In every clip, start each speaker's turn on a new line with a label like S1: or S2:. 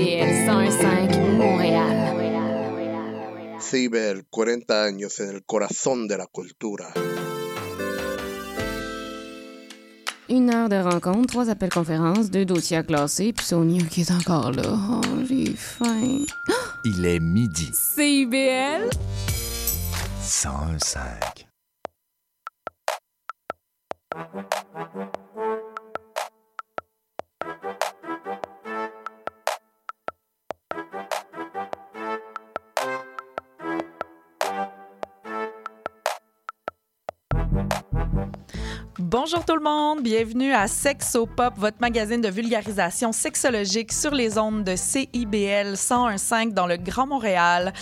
S1: CIBL 101.5 Montréal.
S2: CIBEL, 40 años en el corazón de la cultura.
S1: Une heure de rencontre, trois appels conférences, deux dossiers à classer, puis Sonia qui est encore là. Oh, j'ai faim.
S3: Il est midi.
S1: CIBL
S3: 105.
S4: Bonjour tout le monde, bienvenue à Sexo Pop, votre magazine de vulgarisation sexologique sur les ondes de CIBL 101.5 dans le Grand Montréal.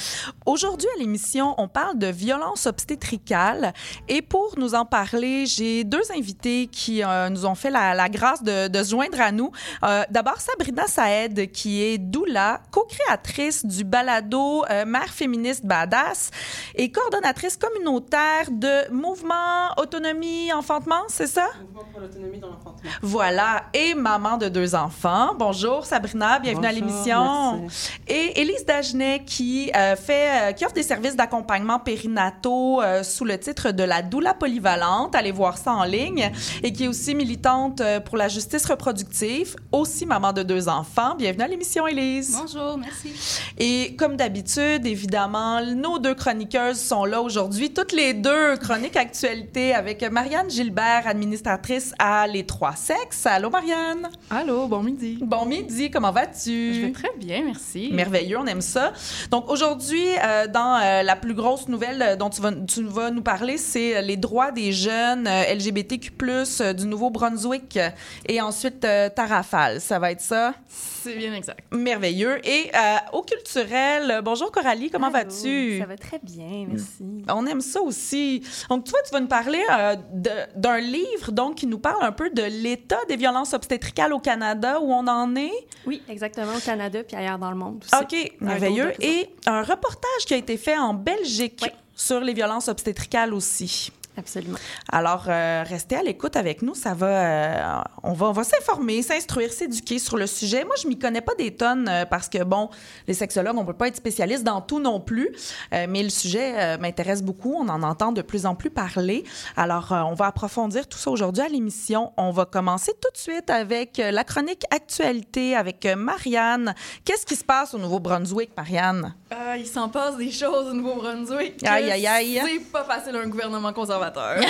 S4: Aujourd'hui à l'émission, on parle de violence obstétricale et pour nous en parler, j'ai deux invités qui euh, nous ont fait la, grâce de, de, se joindre à nous. Euh, D'abord Sabrina Saed qui est doula, co-créatrice du balado euh, Mère féministe badass et coordonnatrice communautaire de Mouvement Autonomie Enfantement c'est ça?
S5: Mouvement pour l'autonomie dans l'enfantement.
S4: Voilà. Et maman de deux enfants. Bonjour Sabrina, bienvenue
S5: Bonjour,
S4: à l'émission.
S5: merci.
S4: Et Élise Dagenet qui euh, fait, euh, qui offre des services d'accompagnement périnataux euh, sous le titre de la doula polyvalente. Allez voir ça en ligne. Et qui est aussi militante euh, pour la justice reproductive, aussi maman de deux enfants. Bienvenue à l'émission Élise.
S5: Bonjour, merci.
S4: Et comme d'habitude, évidemment, nos deux chroniqueuses sont là aujourd'hui. Toutes les deux chroniques actualité avec Marianne Gilbert, administratrice à Les Trois Sexes. Allô, Marianne?
S5: Allô, bon midi.
S4: Bon midi, comment vas-tu?
S5: Je vais très bien, merci.
S4: Merveilleux, on aime ça. Donc aujourd'hui, euh, dans euh, la plus grosse nouvelle euh, dont tu vas, tu vas nous parler, c'est les droits des jeunes euh, LGBTQ+, euh, du Nouveau-Brunswick et ensuite euh, ta rafale. Ça va être ça?
S5: C'est bien exact.
S4: Merveilleux. Et euh, au culturel, bonjour Coralie, comment vas-tu?
S6: Ça va très bien, merci.
S4: On aime ça aussi. Donc, toi, tu vas nous parler euh, de- d'un livre donc, qui nous parle un peu de l'état des violences obstétricales au Canada, où on en est.
S6: Oui, exactement, au Canada puis ailleurs dans le monde aussi.
S4: OK, merveilleux. Et un reportage qui a été fait en Belgique
S6: Oui.
S4: sur les violences obstétricales aussi.
S6: Absolument.
S4: Alors, euh, restez à l'écoute avec nous. Ça va, euh, on va, on va s'informer, s'instruire, s'éduquer sur le sujet. Moi, je m'y connais pas des tonnes euh, parce que, bon, les sexologues, on peut pas être spécialiste dans tout non plus. Euh, mais le sujet euh, m'intéresse beaucoup. On en entend de plus en plus parler. Alors, euh, on va approfondir tout ça aujourd'hui à l'émission. On va commencer tout de suite avec euh, la chronique actualité avec euh, Marianne. Qu'est-ce qui se passe au Nouveau-Brunswick, Marianne?
S5: Euh, il s'en passe des choses au Nouveau-Brunswick.
S4: Aïe, aïe, aïe.
S5: C'est pas facile un gouvernement conservateur.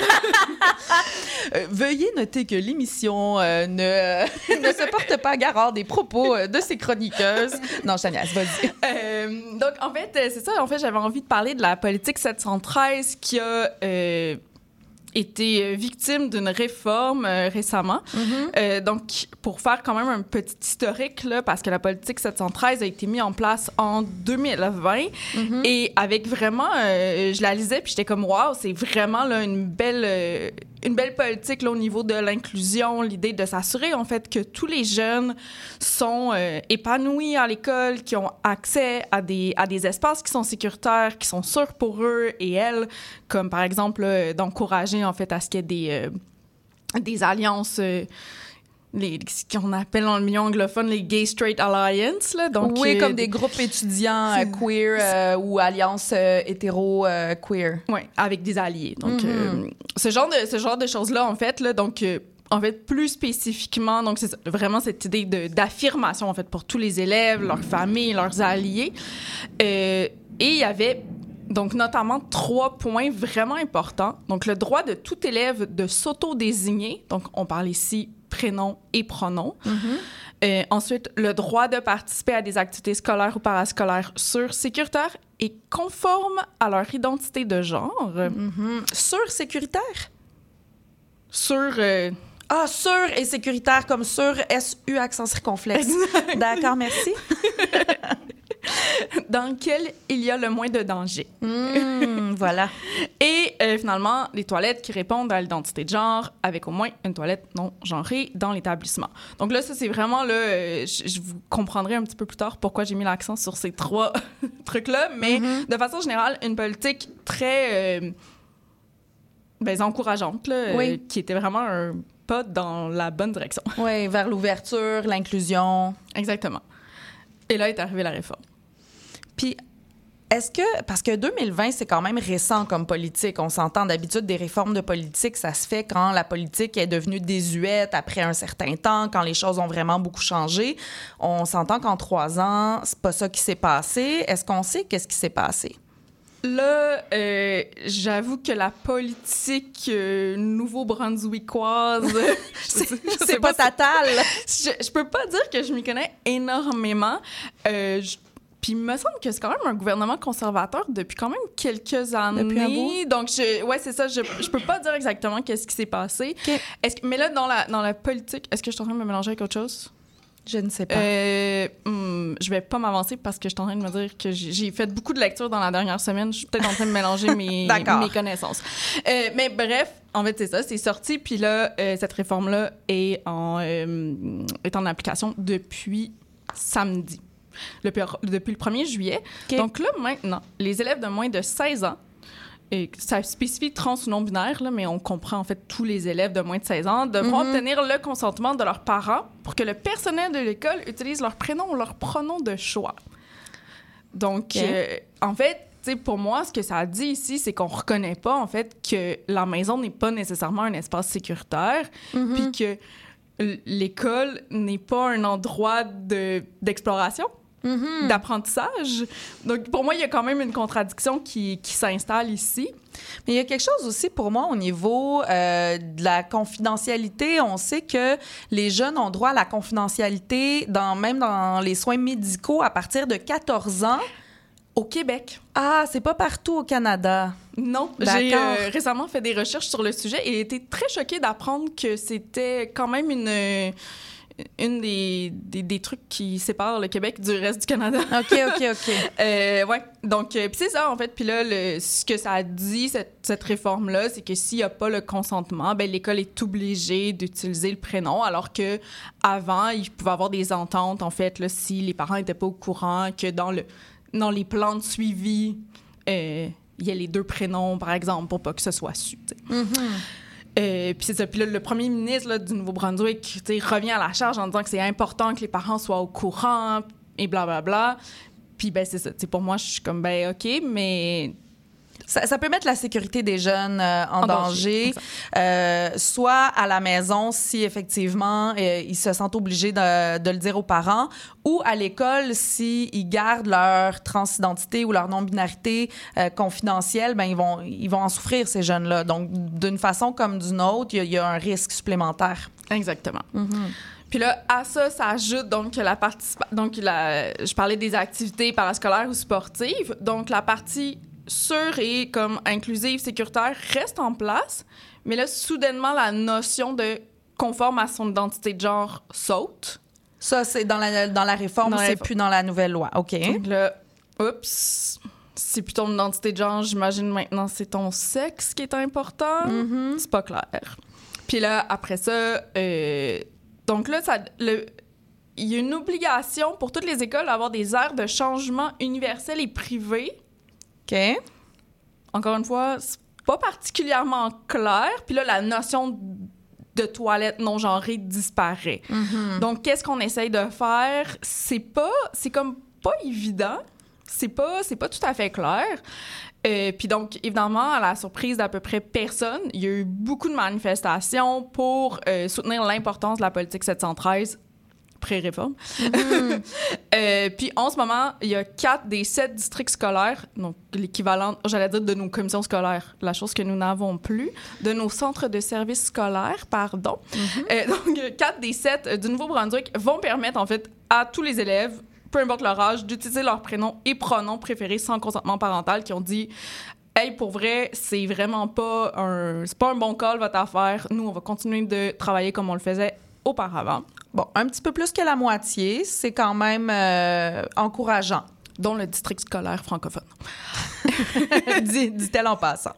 S4: Euh, veuillez noter que l'émission euh, ne, ne se porte pas à garant des propos euh, de ses chroniqueuses. Non, Chania, vas-y.
S5: Donc, en fait, c'est ça. En fait, j'avais envie de parler de la politique 713 qui a été euh, victime d'une réforme euh, récemment. Euh, donc, pour faire quand même un petit historique, là, parce que la politique 713 a été mise en place en 2020 et avec vraiment, euh, je la lisais puis j'étais comme, waouh, c'est vraiment là, une belle. Euh, une belle politique au niveau de l'inclusion, l'idée de s'assurer en fait que tous les jeunes sont euh, épanouis à l'école, qui ont accès à des, à des espaces qui sont sécuritaires, qui sont sûrs pour eux et elles, comme par exemple là, d'encourager en fait à ce qu'il y ait des, euh, alliances. euh, les, ce qu'on appelle dans le milieu anglophone les Gay Straight Alliance. Là, donc,
S4: oui,
S5: euh,
S4: comme des groupes étudiants euh, queer euh, ou alliances euh, hétéro-queer.
S5: Oui, avec des alliés. Donc,
S4: Mhm.
S5: euh, ce genre de, ce genre de choses-là, en fait, là, donc, euh, en fait, plus spécifiquement, donc, c'est vraiment cette idée d'affirmation, en fait, pour tous les élèves, leurs familles, leurs alliés. Euh, et il y avait, donc, notamment trois points vraiment importants. Donc, le droit de tout élève de s'auto-désigner. Donc, on parle ici prénom et pronom. Euh, ensuite, le droit de participer à des activités scolaires ou parascolaires sûres, sécuritaires et conformes à leur identité de genre.
S4: Sûr, sécuritaire?
S5: Sur. euh,
S4: Ah, sûr et sécuritaire comme sûr, S-U accent circonflexe. D'accord, merci.
S5: dans lequel il y a le moins de danger.
S4: Hmm, voilà.
S5: Et euh, finalement, les toilettes qui répondent à l'identité de genre avec au moins une toilette non genrée dans l'établissement. Donc là, ça, c'est vraiment, là, euh, je, vous comprendrai un petit peu plus tard pourquoi j'ai mis l'accent sur ces trois trucs-là, mais de façon générale, une politique très euh, ben, encourageante, là,
S4: Oui.
S5: qui était vraiment un pas dans la bonne direction.
S4: Oui, vers l'ouverture, l'inclusion.
S5: Exactement. Et là est arrivée la réforme.
S4: Puis, est-ce que, parce que 2020, c'est quand même récent comme politique, on s'entend d'habitude des réformes de politique, ça se fait quand la politique est devenue désuète après un certain temps, quand les choses ont vraiment beaucoup changé. On s'entend qu'en trois ans, c'est pas ça qui s'est passé. Est-ce qu'on sait qu'est-ce qui s'est passé?
S5: Là, euh, j'avoue que la politique euh, nouveau-brunswickoise,
S4: C'est pas ta talle.
S5: je, je peux pas dire que je m'y connais énormément. Euh, je- puis il me semble que c'est quand même un gouvernement conservateur depuis quand même quelques années.
S4: Depuis un bout.
S5: Donc, je, ouais, c'est ça. Je, je peux pas dire exactement qu'est-ce qui s'est passé. Est-ce mais là, dans la, dans la politique, est-ce que je suis en train de me mélanger avec autre chose?
S4: Je ne sais pas.
S5: Euh, hmm, je vais pas m'avancer parce que je suis en train de me dire que j'ai j'ai fait beaucoup de lectures dans la dernière semaine. Je suis peut-être en train de mélanger mes connaissances. Euh, mais bref, en fait, c'est ça, c'est sorti. Puis là, euh, cette réforme-là est en, euh, est en application depuis samedi, depuis, depuis le 1er juillet. Donc là, maintenant, les élèves de moins de 16 ans, et ça spécifie trans ou non binaire, là, mais on comprend en fait tous les élèves de moins de 16 ans, devront
S4: Mhm.
S5: obtenir le consentement de leurs parents pour que le personnel de l'école utilise leur prénom ou leur pronom de choix. Donc, euh, en fait, pour moi, ce que ça dit ici, c'est qu'on reconnaît pas en fait que la maison n'est pas nécessairement un espace sécuritaire,
S4: Mhm.
S5: puis que l'école n'est pas un endroit de-
S4: Mhm.
S5: d'apprentissage. Donc, pour moi, il y a quand même une contradiction qui, qui s'installe ici.
S4: Mais il y a quelque chose aussi pour moi au niveau euh, de la confidentialité. On sait que les jeunes ont droit à la confidentialité dans, même dans les soins médicaux à partir de 14 ans.
S5: Au Québec.
S4: Ah, c'est pas partout au Canada.
S5: Non,
S4: D'accord.
S5: j'ai euh, récemment fait des recherches sur le sujet et été très choquée d'apprendre que c'était quand même une, une des, des, des trucs qui séparent le Québec du reste du Canada.
S4: OK, OK, OK.
S5: Euh, ouais, donc, euh, c'est ça, en fait. Puis là, le, ce que ça dit, cette, cette réforme-là, c'est que s'il n'y a pas le consentement, ben, l'école est obligée d'utiliser le prénom, alors que avant, il pouvait y avoir des ententes, en fait, là, si les parents n'étaient pas au courant que dans, le, dans les plans de suivi, euh, il y a les deux prénoms, par exemple, pour pas que ce soit su. Euh, puis c'est ça. Puis là, le premier ministre du Nouveau-Brunswick revient à la charge en disant que c'est important que les parents soient au courant et blablabla. Puis ben c'est ça. Pour moi, je suis comme, ben OK, mais...
S4: Ça, ça peut mettre la sécurité des jeunes euh, en,
S5: En
S4: danger, euh, soit à la maison si effectivement euh, ils se sentent obligés de, de le dire aux parents, ou à l'école si ils gardent leur transidentité ou leur non-binarité confidentielle, ben ils vont ils vont en souffrir ces jeunes-là. Donc d'une façon comme d'une autre, il y a- il y, a un risque supplémentaire.
S5: Exactement. Puis là, à ça, ça ajoute donc la partie... Donc, la, je parlais des activités parascolaires ou sportives. Donc, la partie sûre et comme inclusive, sécuritaire reste en place. Mais là, soudainement, la notion de conforme à son identité de genre saute.
S4: Ça c'est dans la dans la réforme, c'est plus dans la nouvelle loi. OK.
S5: Donc là, oups, c'est plus ton identité de genre, j'imagine maintenant c'est ton sexe qui est important. C'est pas clair. Puis là, après ça, euh, donc là, ça, le, il y a une obligation pour toutes les écoles d'avoir des aires de changement universels et privés.
S4: OK.
S5: Encore une fois, c'est pas particulièrement clair. Puis là, la notion de toilette non genrée disparaît. Donc, qu'est-ce qu'on essaye de faire? C'est pas... C'est comme pas évident. C'est pas, c'est pas tout à fait clair. Euh, puis donc, évidemment, à la surprise d'à peu près personne, il y a eu beaucoup de manifestations pour euh, soutenir l'importance de la politique 713 pré-réforme. Euh, puis en ce moment, il y a quatre des sept districts scolaires, donc l'équivalent, j'allais dire de nos commissions scolaires, la chose que nous n'avons plus, de nos centres de services scolaires, pardon. Euh, donc, quatre des sept euh, du Nouveau-Brunswick vont permettre en fait à tous les élèves, peu importe leur âge, d'utiliser leur prénom et pronom préférés sans consentement parental, qui ont dit Hey, pour vrai, c'est vraiment pas un, c'est pas un bon call votre affaire. Nous, on va continuer de travailler comme on le faisait auparavant,
S4: Bon, un petit peu plus que la moitié, c'est quand même euh, encourageant.
S5: dont le district scolaire francophone.
S4: Dit- Dit-elle en passant.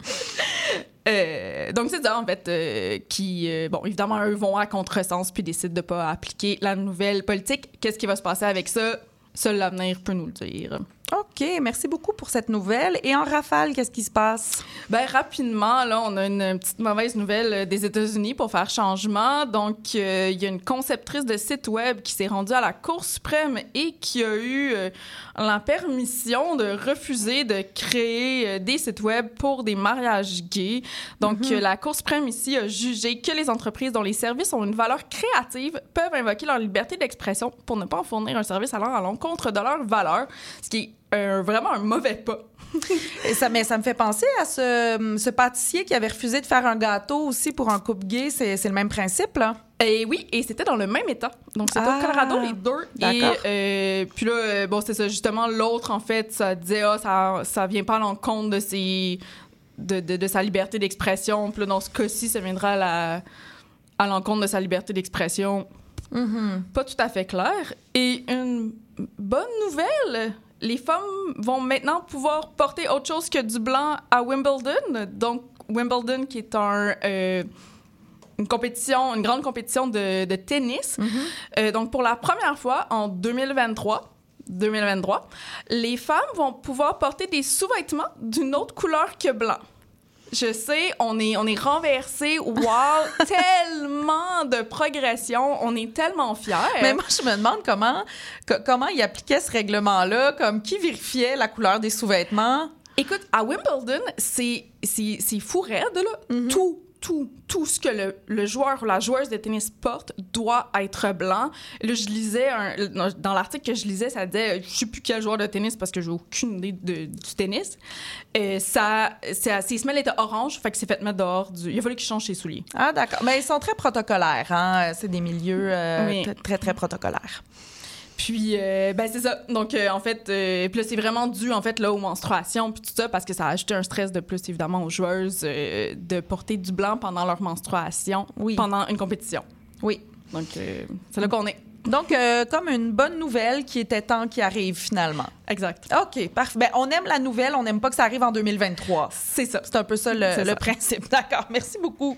S5: Euh, donc, c'est ça, en fait, euh, qui, euh, bon, évidemment, eux vont à contresens puis décident de pas appliquer la nouvelle politique. Qu'est-ce qui va se passer avec ça? Seul l'avenir peut nous le dire.
S4: OK, merci beaucoup pour cette nouvelle. Et en rafale, qu'est-ce qui se passe?
S5: Ben rapidement, là, on a une petite mauvaise nouvelle euh, des États-Unis pour faire changement. Donc, euh, il y a une conceptrice de site web qui s'est rendue à la Cour suprême et qui a eu euh, la permission de refuser de créer des sites web pour des mariages gays. Donc, la Cour suprême ici a jugé que les entreprises dont les services ont une valeur créative peuvent invoquer leur liberté d'expression pour ne pas en fournir un service allant à l'encontre de leur valeur, ce qui est euh, vraiment un mauvais pas.
S4: Et ça, mais ça me fait penser à ce, ce pâtissier qui avait refusé de faire un gâteau aussi pour un couple gay. C'est, c'est le même principe, là?
S5: Et oui, et c'était dans le même état. Donc, c'était
S4: Ah,
S5: au Colorado, les deux. Et euh, puis là, euh, bon, c'est ça. Justement, l'autre, en fait, ça disait, ah, ça, ça vient pas à l'encontre de, ses, de, de, de sa liberté d'expression. Puis là, dans ce cas-ci, ça viendra à, la- à l'encontre de sa liberté d'expression. Pas tout à fait clair. Et une bonne nouvelle, les femmes vont maintenant pouvoir porter autre chose que du blanc à Wimbledon. Donc, Wimbledon, qui est un, euh, une compétition, une grande compétition de, de tennis. Euh, donc, pour la première fois en 2023, 2023, les femmes vont pouvoir porter des sous-vêtements d'une autre couleur que blanc. Je sais, on est, on est renversé. Wow! tellement de progression. On est tellement fiers.
S4: Mais moi, je me demande comment, co- comment il appliquait ce règlement-là, comme qui vérifiait la couleur des sous-vêtements?
S5: Écoute, à Wimbledon, c'est fou raide, là. Tout, tout, tout ce que le, le joueur ou la joueuse de tennis porte doit être blanc. Là, je lisais, un- dans l'article que je lisais, ça disait, je sais plus quel joueur de tennis parce que j'ai aucune idée de- du tennis. Euh, ça, ses semelles étaient oranges, fait que c'est fait mettre dehors. Du, il a fallu qu'il change ses souliers.
S4: Ah, d'accord. Mais ils sont très protocolaires, hein? C'est des milieux euh,
S5: Oui.
S4: très, très protocolaires.
S5: Puis, euh, ben c'est ça. Donc, euh, en fait, euh, puis là, c'est vraiment dû, en fait, là, aux menstruations, puis tout ça, parce que ça a ajouté un stress de plus, évidemment, aux joueuses de porter du blanc pendant leur menstruation,
S4: Oui.
S5: pendant une compétition.
S4: Oui.
S5: Donc, c'est là qu'on est.
S4: Donc, comme une bonne nouvelle qui était temps qui arrive finalement.
S5: Exact.
S4: OK, parfait. Ben, on aime la nouvelle, on n'aime pas que ça arrive en 2023.
S5: C'est ça.
S4: C'est un peu ça le,
S5: C'est
S4: le
S5: ça.
S4: principe. D'accord, merci beaucoup.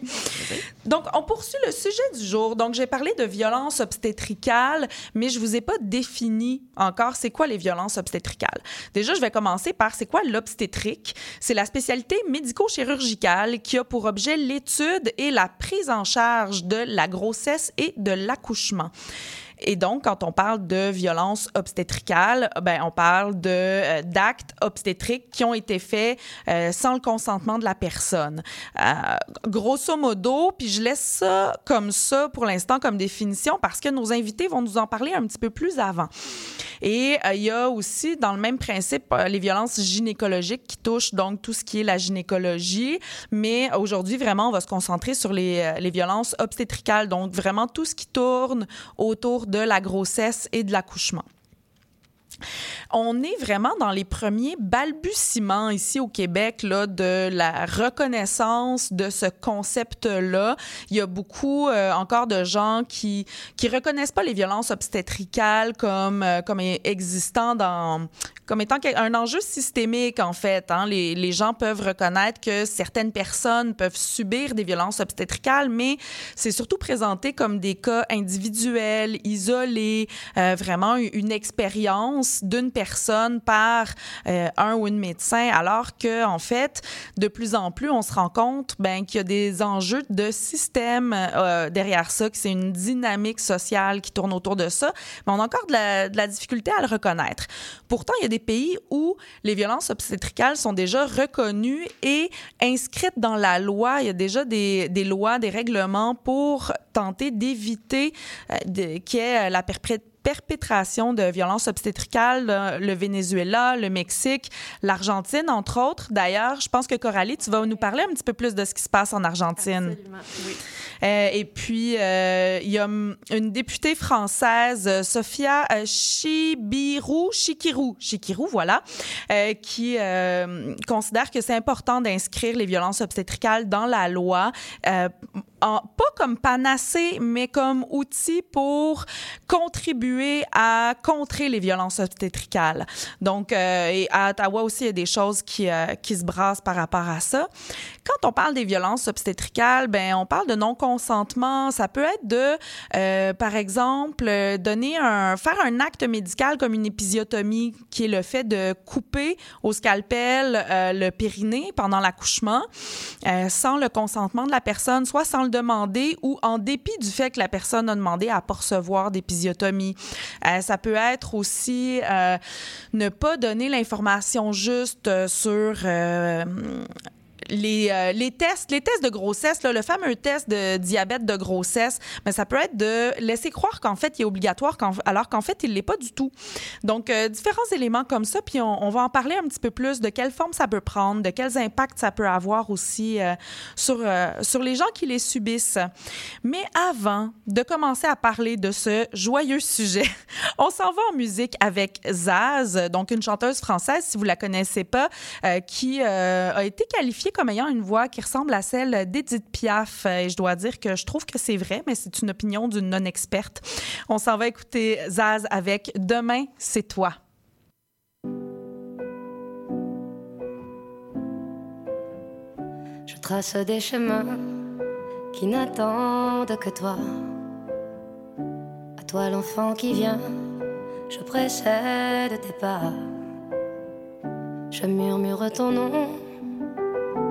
S4: Donc, on poursuit le sujet du jour. Donc, j'ai parlé de violences obstétricales, mais je vous ai pas défini encore c'est quoi les violences obstétricales. Déjà, je vais commencer par c'est quoi l'obstétrique? C'est la spécialité médico-chirurgicale qui a pour objet l'étude et la prise en charge de la grossesse et de l'accouchement. Et donc, quand on parle de violence obstétricale, ben, on parle de, euh, d'actes obstétriques qui ont été faits euh, sans le consentement de la personne. Euh, grosso modo, puis je laisse ça comme ça pour l'instant comme définition parce que nos invités vont nous en parler un petit peu plus avant. Et il y a aussi, dans le même principe, les violences gynécologiques qui touchent donc tout ce qui est la gynécologie. Mais aujourd'hui, vraiment, on va se concentrer sur les, les violences obstétricales, donc vraiment tout ce qui tourne autour de la grossesse et de l'accouchement. On est vraiment dans les premiers balbutiements ici au Québec là, de la reconnaissance de ce concept-là. Il y a beaucoup euh, encore de gens qui qui reconnaissent pas les violences obstétricales comme euh, comme existant dans comme étant un enjeu systémique en fait. Hein. Les, les gens peuvent reconnaître que certaines personnes peuvent subir des violences obstétricales, mais c'est surtout présenté comme des cas individuels, isolés, euh, vraiment une expérience d'une personne par euh, un ou une médecin, alors que en fait, de plus en plus, on se rend compte ben, qu'il y a des enjeux de système euh, derrière ça, que c'est une dynamique sociale qui tourne autour de ça, mais on a encore de la, difficulté à le reconnaître. Pourtant, il y a des pays où les violences obstétricales sont déjà reconnues et inscrites dans la loi. Il y a déjà des, lois, des règlements pour tenter d'éviter euh, qu'il y ait la perpré- perpétration de violences obstétricales, là, le Venezuela, le Mexique, l'Argentine, entre autres. D'ailleurs, je pense que Coralie, tu vas nous parler un petit peu plus de ce qui se passe en Argentine.
S6: Absolument, oui.
S4: Euh, et puis, euh, il y a une députée française, euh, Sophia euh, Chibirou, Chikirou, Chikirou, voilà, euh, qui euh, considère que c'est important d'inscrire les violences obstétricales dans la loi, euh, en- pas comme panacée, mais comme outil pour contribuer à contrer les violences obstétricales. Donc, euh, et à Ottawa aussi, il y a des choses qui, euh, qui se brassent par rapport à ça. Quand on parle des violences obstétricales, ben on parle de non-consentement. Ça peut être de, euh, par exemple, donner un, faire un acte médical comme une épisiotomie, qui est le fait de couper au scalpel le périnée pendant l'accouchement, sans le consentement de la personne, soit sans le demander ou en dépit du fait que la personne a demandé à pas recevoir d'épisiotomie. ça peut être aussi ne pas donner l'information juste euh, sur euh, les, euh, les, tests, les tests de grossesse, le fameux test de diabète de grossesse, mais ça peut être de laisser croire qu'en fait, il est obligatoire, alors qu'en fait, il l'est pas du tout. Donc, euh, différents éléments comme ça, puis on, va en parler un petit peu plus de quelle forme ça peut prendre, de quels impacts ça peut avoir aussi euh, sur, sur les gens qui les subissent. Mais avant de commencer à parler de ce joyeux sujet, on s'en va en musique avec Zaz, donc une chanteuse française, si vous la connaissez pas, qui a été qualifiée comme ayant une voix qui ressemble à celle d'Edith Piaf. Et je dois dire que je trouve que c'est vrai, mais c'est une opinion d'une non-experte. On s'en va écouter Zaz avec Demain, c'est toi.
S3: Je trace des chemins qui n'attendent que toi. À toi l'enfant qui vient, je précède tes pas. Je murmure ton nom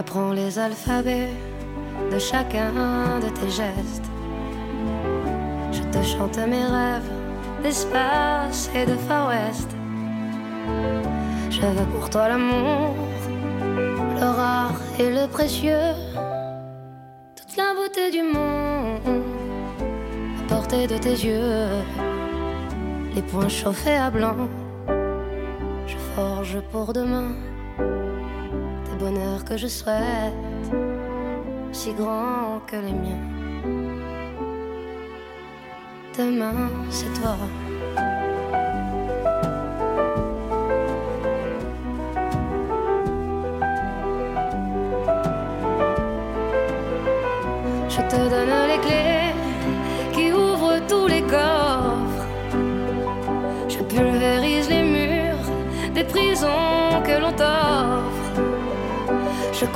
S3: J'apprends les alphabets de chacun de tes gestes. Je te chante mes rêves d'espace et de Far West. Je pour toi l'amour, le rare et le précieux, toute la beauté du monde à portée de tes yeux. Les points chauffés à blanc, je forge pour demain bonheur que je souhaite, si grand que les miens. Demain, c'est toi. Je te donne les clés qui ouvrent tous les coffres. Je pulvérise les murs des prisons que l'on t'offre.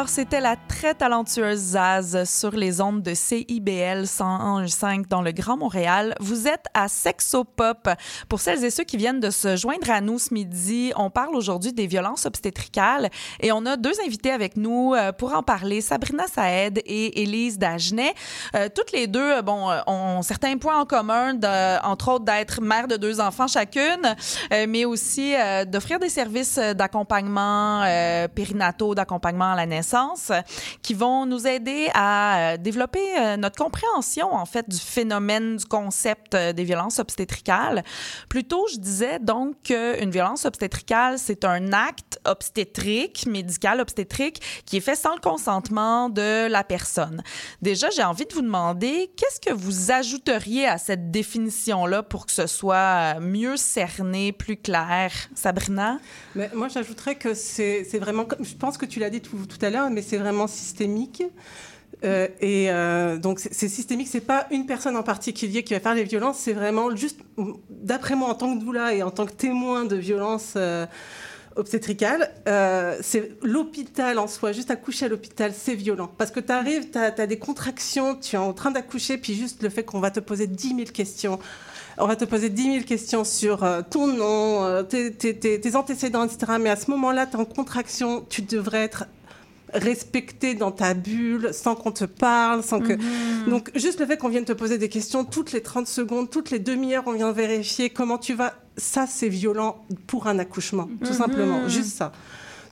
S4: Alors, c'était la très talentueuse Zaz sur les ondes de CIBL 101.5 dans le Grand Montréal. Vous êtes à Sexopop. Pour celles et ceux qui viennent de se joindre à nous ce midi, on parle aujourd'hui des violences obstétricales et on a deux invités avec nous euh, pour en parler, Sabrina Saed et Élise Dagenet. Euh, toutes les deux, euh, bon, ont certains points en commun, entre autres d'être mère de deux enfants chacune, mais aussi d'offrir des services d'accompagnement périnataux, d'accompagnement à la naissance qui vont nous aider à euh, développer euh, notre compréhension, en fait, du phénomène, du concept euh, des violences obstétricales. Plutôt, je disais donc qu'une violence obstétricale, c'est un acte obstétrique, médical obstétrique, qui est fait sans le consentement de la personne. Déjà, j'ai envie de vous demander, qu'est-ce que vous ajouteriez à cette définition-là pour que ce soit mieux cerné, plus clair? Sabrina?
S7: Moi, j'ajouterais que c'est vraiment, je pense que tu l'as dit tout à l'heure, mais c'est vraiment systémique. Euh, et euh, donc c'est systémique, c'est pas une personne en particulier qui va faire les violences, c'est vraiment juste, d'après moi en tant que doula et en tant que témoin de violences euh, obstétricales, c'est l'hôpital en soi, juste accoucher à l'hôpital, c'est violent. Parce que tu arrives, tu as, des contractions, tu es en train d'accoucher, puis juste le fait qu'on va te poser 10 000 questions. On va te poser 10 000 questions sur ton nom, tes, tes, antécédents, etc. Mais à ce moment-là, tu es en contraction, tu devrais être respecté dans ta bulle, sans qu'on te parle, sans que... Mhm. Donc, juste le fait qu'on vienne te poser des questions toutes les 30 secondes, toutes les demi-heures, on vient vérifier comment tu vas, ça, c'est violent pour un accouchement, tout mhm. simplement, juste ça.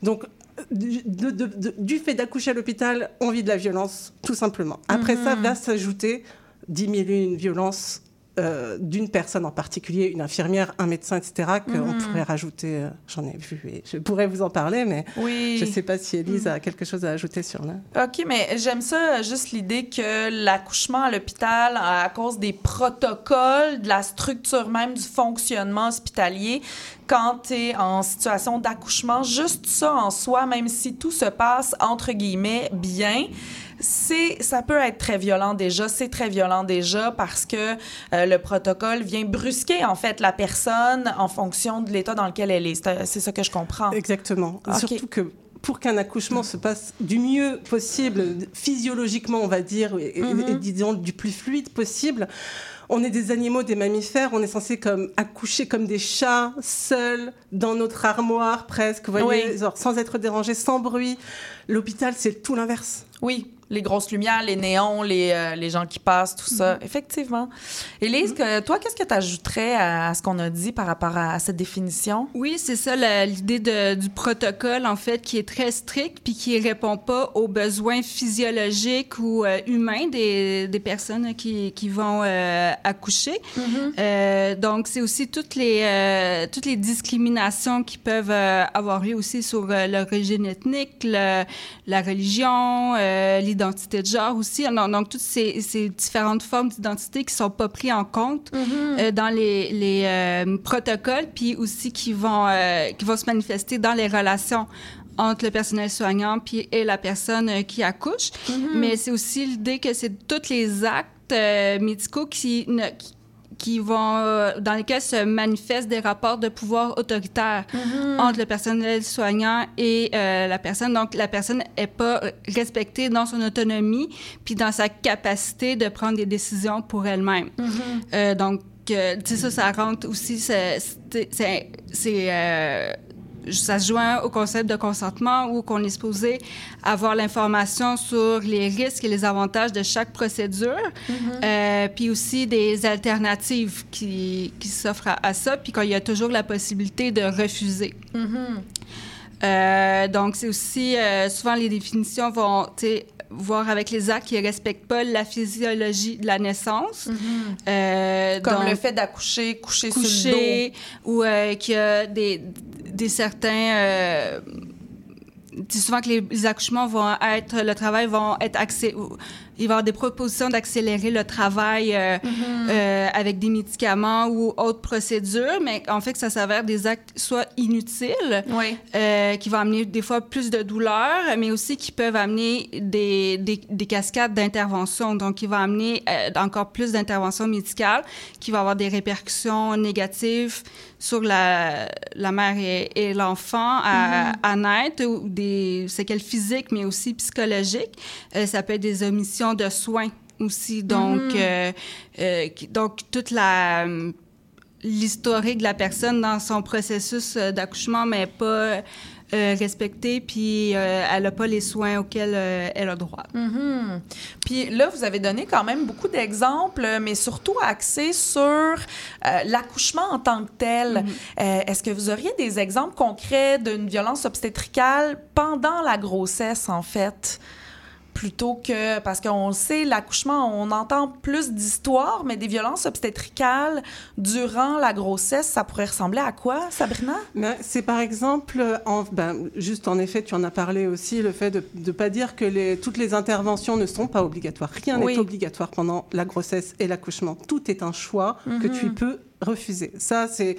S7: Donc, du, fait d'accoucher à l'hôpital, on vit de la violence, tout simplement. Après ça, mhm. va s'ajouter 10 000 une violences euh, d'une personne en particulier, une infirmière, un médecin, etc., qu'on mhm. pourrait rajouter. Euh, j'en ai vu et je pourrais vous en parler, mais je ne sais pas si Elise a quelque chose à ajouter sur là.
S4: OK, mais j'aime ça, juste l'idée que l'accouchement à l'hôpital, à cause des protocoles, de la structure même du fonctionnement hospitalier, quand tu es en situation d'accouchement, juste ça en soi, même si tout se passe entre guillemets bien, c'est ça peut être très violent déjà, c'est très violent déjà parce que euh, le protocole vient brusquer en fait la personne en fonction de l'état dans lequel elle est. C'est ça que je comprends.
S7: Exactement. Surtout que pour qu'un accouchement se passe du mieux possible, physiologiquement, on va dire, et, mm-hmm. disons du plus fluide possible, on est des animaux, des mammifères, on est censé comme accoucher comme des chats, seuls, dans notre armoire presque, vous voyez, sans être dérangés, sans bruit. L'hôpital, c'est tout l'inverse.
S4: Oui, les grosses lumières, les néons, les, euh, les gens qui passent, tout ça. Mhm. Effectivement. Élise, que, toi, qu'est-ce que tu ajouterais à, ce qu'on a dit par rapport à, cette définition?
S1: Oui, c'est ça l'idée du protocole, en fait, qui est très strict puis qui répond pas aux besoins physiologiques ou euh, humains des, des, personnes qui, qui vont euh, accoucher. Mhm. donc, c'est aussi toutes les, toutes les discriminations qui peuvent avoir lieu aussi sur l'origine ethnique, la religion, l'identité de genre aussi. Donc, toutes ces, différentes formes d'identité qui sont pas prises en compte mm-hmm. euh, dans les, les euh, protocoles, puis aussi qui vont, euh, qui vont se manifester dans les relations entre le personnel soignant puis et la personne qui accouche. Mm-hmm. Mais c'est aussi l'idée que c'est tous les actes médicaux qui, ne, qui vont, euh, dans lesquels se manifestent des rapports de pouvoir autoritaire mm-hmm. entre le personnel soignant et euh, la personne. Donc, la personne n'est pas respectée dans son autonomie puis dans sa capacité de prendre des décisions pour elle-même. Mm-hmm. Euh, donc, tu sais, ça, ça rentre aussi, c'est ça se joint au concept de consentement où qu'on est supposé avoir l'information sur les risques et les avantages de chaque procédure, mm-hmm. euh, puis aussi des alternatives qui, qui s'offrent à, ça, puis qu'il y a toujours la possibilité de refuser. Mm-hmm. Euh, donc, c'est aussi, euh, souvent les définitions vont, voir avec les actes qui ne respectent pas la physiologie de la naissance.
S4: Mm-hmm. Comme le fait d'accoucher, coucher, coucher, sur le dos.
S1: Ou qu'il y a des, des certains euh, souvent que les, accouchements vont être, le travail vont être axé, il va y avoir des propositions d'accélérer le travail euh, mm-hmm. euh, avec des médicaments ou autres procédures, mais en fait, ça s'avère des actes soit inutiles, euh, qui vont amener des fois plus de douleur, mais aussi qui peuvent amener des, des, des cascades d'intervention. Donc, qui va amener encore plus d'interventions médicales, qui va avoir des répercussions négatives sur la, la mère et, et l'enfant à, mm-hmm. à, naître, ou des séquelles physiques, mais aussi psychologiques. ça peut être des omissions de soins aussi. Donc, mhm. euh, euh, donc toute la l'historique de la personne dans son processus euh, d'accouchement, mais pas respectée, puis elle n'a pas les soins auxquels elle a droit.
S4: Mhm. Puis là, vous avez donné quand même beaucoup d'exemples, mais surtout axés sur l'accouchement en tant que tel. Mhm. Est-ce que vous auriez des exemples concrets d'une violence obstétricale pendant la grossesse, en fait? Plutôt que parce qu'on sait l'accouchement, on entend plus d'histoires, mais des violences obstétricales durant la grossesse, ça pourrait ressembler à quoi, Sabrina?
S7: Ben, C'est par exemple, en, ben, juste en effet, tu en as parlé aussi, le fait de ne pas dire que les, toutes les interventions ne sont pas obligatoires. Rien n'est obligatoire pendant la grossesse et l'accouchement. Tout est un choix que tu mhm. peux refuser. Ça, c'est,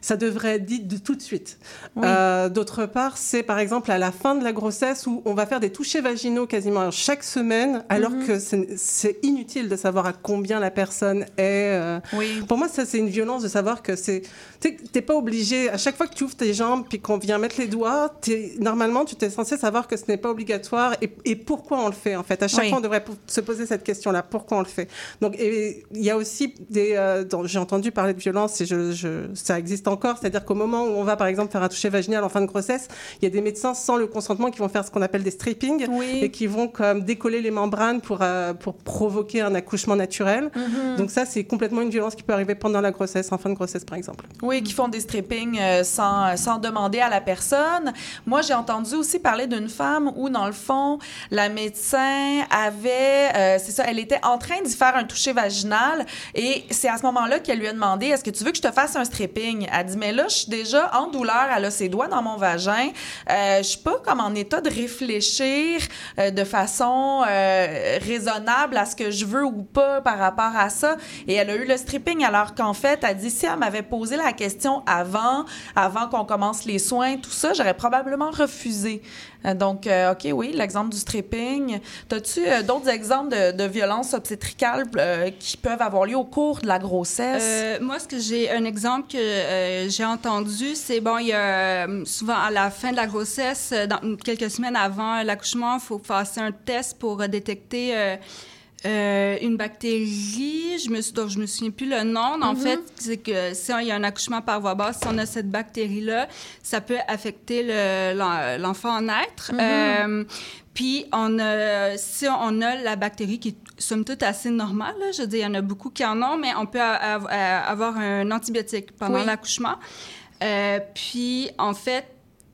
S7: ça devrait être dit de tout de suite. Euh, d'autre part, c'est par exemple à la fin de la grossesse où on va faire des touchés vaginaux quasiment chaque semaine, alors
S4: Mhm.
S7: que c'est, c'est inutile de savoir à combien la personne est. euh.
S4: Oui.
S7: Pour moi, ça, c'est une violence de savoir que c'est. Tu sais, t'es pas obligé. À chaque fois que tu ouvres tes jambes puis qu'on vient mettre les doigts, t'es- normalement, tu t'es censé savoir que ce n'est pas obligatoire et, et pourquoi on le fait, en fait. À chaque
S4: Oui.
S7: fois, on devrait se poser cette question-là. Pourquoi on le fait? Donc, il y a aussi des. euh, dans- J'ai entendu parler de violence et je, je- ça existe encore. C'est-à-dire qu'au moment où on va, par exemple, faire un toucher vaginal en fin de grossesse, il y a des médecins sans le consentement qui vont faire ce qu'on appelle des stripping
S4: Oui.
S7: et qui vont comme décoller les membranes pour, euh, pour provoquer un accouchement naturel.
S4: Mhm.
S7: Donc ça, c'est complètement une violence qui peut arriver pendant la grossesse, en fin de grossesse, par exemple.
S4: Oui, qui font des strippings euh, sans, sans demander à la personne. Moi, j'ai entendu aussi parler d'une femme où, dans le fond, la médecin avait, euh, c'est ça, elle était en train d'y faire un toucher vaginal et c'est à ce moment-là qu'elle lui a demandé Est-ce que tu veux que je te fasse un stripping? Elle dit Mais là, je suis déjà en douleur, elle a ses doigts dans mon vagin. Euh, je suis pas comme en état de réfléchir euh, de façon euh, raisonnable à ce que je veux ou pas par rapport à ça. Et elle a eu le stripping alors qu'en fait, elle dit si elle m'avait posé la question avant, avant qu'on commence les soins, tout ça, j'aurais probablement refusé. Euh, donc, euh, OK, oui, l'exemple du stripping. As-tu euh, d'autres exemples de, de violences obstétricales qui peuvent avoir lieu au cours de la grossesse?
S1: Moi, ce que j'ai un exemple que j'ai entendu, c'est bon, il y a souvent à la fin de la grossesse, dans, quelques semaines avant l'accouchement, il faut passer un test pour détecter euh, une bactérie. Je me suis, dont je me souviens plus le nom. En fait, c'est que si il y a un accouchement par voie basse, si on a cette bactérie-là, ça peut affecter le- l'en- l'enfant à naître. Euh, puis, on a, si on a la bactérie qui est somme toute assez normale, là, je dire, il y en a beaucoup qui en ont, mais on peut avoir un antibiotique pendant
S4: Oui.
S1: l'accouchement. Euh, puis, en fait,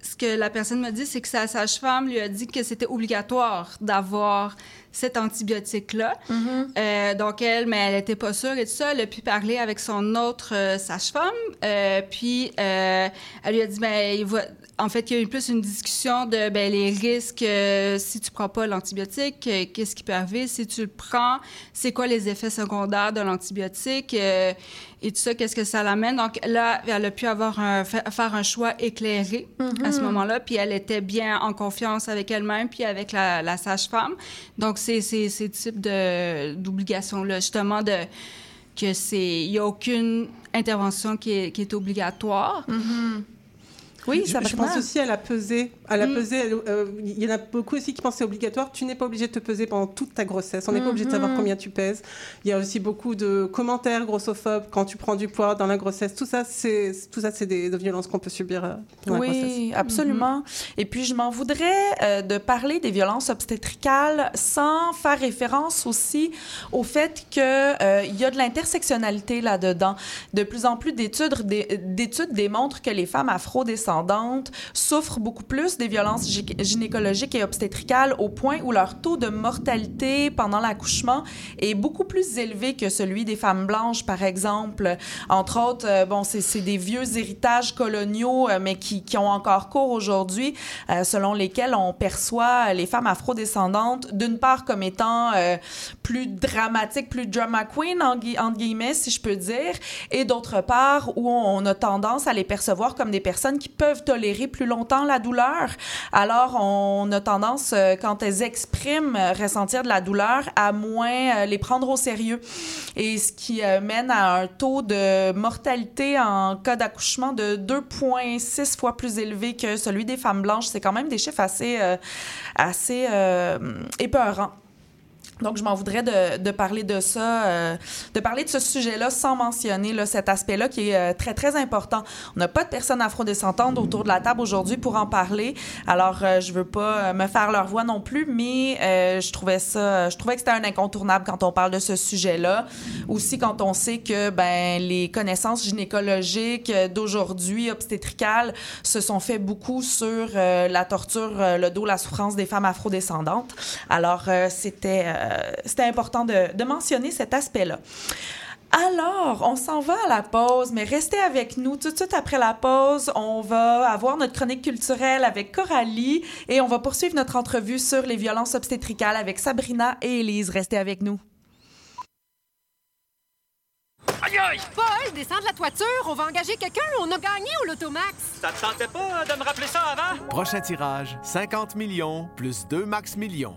S1: ce que la personne m'a dit, c'est que sa sage-femme lui a dit que c'était obligatoire d'avoir cet antibiotique-là. Euh, donc, elle, mais elle n'était pas sûre et tout ça. Elle a pu parler avec son autre euh, sage-femme. Euh, puis, elle lui a dit, ben, il va- en fait, il y a eu plus une discussion de ben, les risques si tu prends pas l'antibiotique, qu'est-ce qui peut arriver? Si tu le prends, c'est quoi les effets secondaires de l'antibiotique? Et tout ça, qu'est-ce que ça l'amène? Donc là, elle a pu avoir un, faire un choix éclairé à ce moment-là, puis elle était bien en confiance avec elle-même, puis avec la, la sage-femme. Donc c'est c'est ces types de d'obligations là, justement de que c'est il y a aucune intervention qui est, qui est obligatoire.
S4: Oui,
S7: Je,
S4: ça
S7: je pense aussi à la pesée. À la pesée, elle, euh, il y en a beaucoup aussi qui pensent que c'est obligatoire. Tu n'es pas obligé de te peser pendant toute ta grossesse. On n'est pas obligé de savoir combien tu pèses. Il y a aussi beaucoup de commentaires grossophobes quand tu prends du poids dans la grossesse. Tout ça, c'est tout ça, c'est des, des violences qu'on peut subir euh, pendant la grossesse.
S4: Oui, absolument. Et puis, je m'en voudrais euh, de parler des violences obstétricales sans faire référence aussi au fait qu'il y a de l'intersectionnalité là-dedans. De plus en plus d'études dé- d'études démontrent que les femmes afrodescendantes souffrent beaucoup plus des violences gy- gynécologiques et obstétricales au point où leur taux de mortalité pendant l'accouchement est beaucoup plus élevé que celui des femmes blanches, par exemple. Entre autres, euh, bon, c'est des vieux héritages coloniaux, euh, mais qui, qui ont encore cours aujourd'hui, euh, selon lesquels on perçoit les femmes afrodescendantes, d'une part comme étant plus dramatiques, plus drama queen, en entre guillemets, si je peux dire, et d'autre part où on a tendance à les percevoir comme des personnes qui peuvent tolérer plus longtemps la douleur. Alors, on a tendance, euh, quand elles expriment euh, ressentir de la douleur, à moins euh, les prendre au sérieux. Et ce qui mène à un taux de mortalité en cas d'accouchement de 2,6 fois plus élevé que celui des femmes blanches. C'est quand même des chiffres assez, euh, assez euh, épeurants. Donc, je m'en voudrais de, de parler de ça, euh, de parler de ce sujet-là sans mentionner là, cet aspect-là qui est euh, très, très important. On n'a pas de personnes afrodescendantes autour de la table aujourd'hui pour en parler. Alors, euh, je veux pas euh, me faire leur voix non plus, mais euh, je trouvais ça, je trouvais que c'était un incontournable quand on parle de ce sujet-là. Aussi, quand on sait que ben, les connaissances gynécologiques euh, d'aujourd'hui, obstétricales, se sont fait beaucoup sur la torture, le dos, la souffrance des femmes afrodescendantes. Alors, c'était c'était important de, de mentionner cet aspect-là. Alors, on s'en va à la pause, mais restez avec nous. Tout de suite après la pause, on va avoir notre chronique culturelle avec Coralie et on va poursuivre notre entrevue sur les violences obstétricales avec Sabrina et Élise. Restez avec nous.
S8: Aïe, Aïe!
S9: Paul, descends de la toiture, on va engager quelqu'un, on a gagné au Lotomax.
S8: Ça te tentait pas de me rappeler ça avant?
S10: Prochain tirage, 50 millions plus 2 max millions.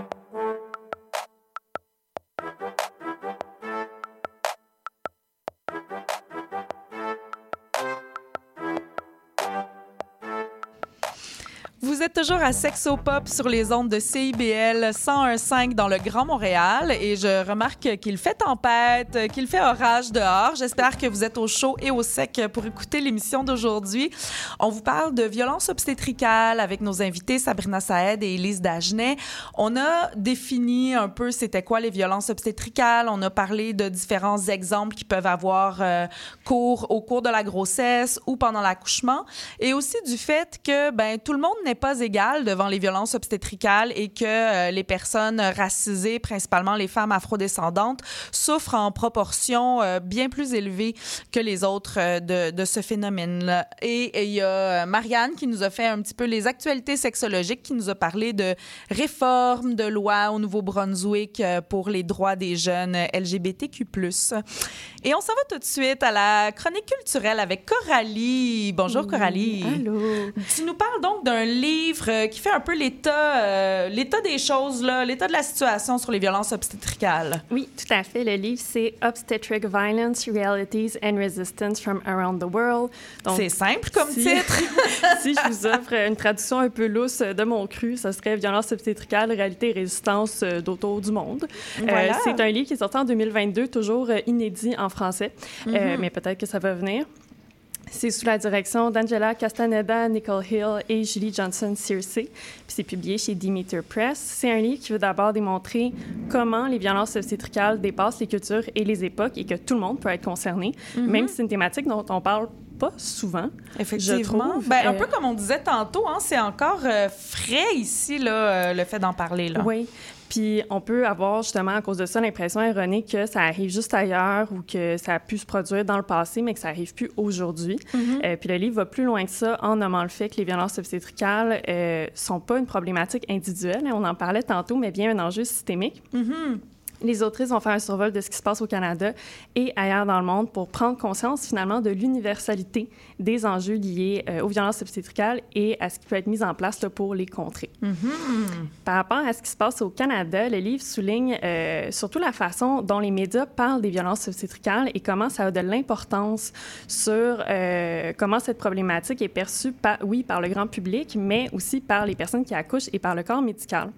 S4: Vous êtes toujours à Sexopop sur les ondes de CIBL 101.5 dans le Grand Montréal et je remarque qu'il fait tempête, qu'il fait orage dehors. J'espère que vous êtes au chaud et au sec pour écouter l'émission d'aujourd'hui. On vous parle de violence obstétricale avec nos invités Sabrina Saed et Élise Dagenet. On a défini un peu c'était quoi les violences obstétricales. On a parlé de différents exemples qui peuvent avoir euh, cours au cours de la grossesse ou pendant l'accouchement et aussi du fait que ben tout le monde n'est pas égal devant les violences obstétricales et que euh, les personnes racisées, principalement les femmes afrodescendantes, souffrent en proportion euh, bien plus élevée que les autres euh, de, de, ce phénomène-là. Et il y a Marianne qui nous a fait un petit peu les actualités sexologiques, qui nous a parlé de réforme de loi au Nouveau-Brunswick pour les droits des jeunes LGBTQ+. Et on s'en va tout de suite à la chronique culturelle avec Coralie. Bonjour Coralie.
S6: Allô.
S4: Tu nous parles donc d'un livre euh, qui fait un peu l'état euh, l'état des choses, l'état de la situation sur les violences obstétricales.
S6: Oui, tout à fait. Le livre, c'est Obstetric Violence, Realities and Resistance from Around the World.
S4: C'est simple comme
S6: si,
S4: titre.
S6: si je vous offre une traduction un peu lousse de mon cru, ça serait Violence obstétricale, réalité et résistance euh, d'autour du monde.
S4: Voilà.
S6: C'est un livre qui est sorti en 2022, toujours inédit en français,
S4: Mhm.
S6: mais peut-être que ça va venir. C'est sous la direction d'Angela Castaneda, Nicole Hill et Julie Johnson Searcy. Puis c'est publié chez Demeter Press. C'est un livre qui veut d'abord démontrer comment les violences obstétricales dépassent les cultures et les époques et que tout le monde peut être concerné,
S4: Mhm.
S6: même si c'est une thématique dont on parle pas souvent.
S4: Effectivement.
S6: Je.
S4: Ben, un
S6: Euh,
S4: peu comme on disait tantôt, hein, c'est encore euh, frais ici, là, euh, le fait d'en parler. Là.
S6: Oui. Puis on peut avoir justement à cause de ça l'impression erronée que ça arrive juste ailleurs ou que ça a pu se produire dans le passé, mais que ça arrive plus aujourd'hui.
S4: Mhm.
S6: Euh, puis le livre va plus loin que ça en nommant le fait que les violences obstétricales euh, sont pas une problématique individuelle, hein, on en parlait tantôt, mais bien un enjeu systémique.
S4: Mhm.
S6: Les autrices vont faire un survol de ce qui se passe au Canada et ailleurs dans le monde pour prendre conscience finalement de l'universalité des enjeux liés euh, aux violences obstétricales et à ce qui peut être mis en place là, pour les contrer.
S4: Mhm.
S6: Par rapport à ce qui se passe au Canada, le livre souligne euh, surtout la façon dont les médias parlent des violences obstétricales et comment ça a de l'importance sur euh, comment cette problématique est perçue, par, oui, par le grand public, mais aussi par les personnes qui accouchent et par le corps médical.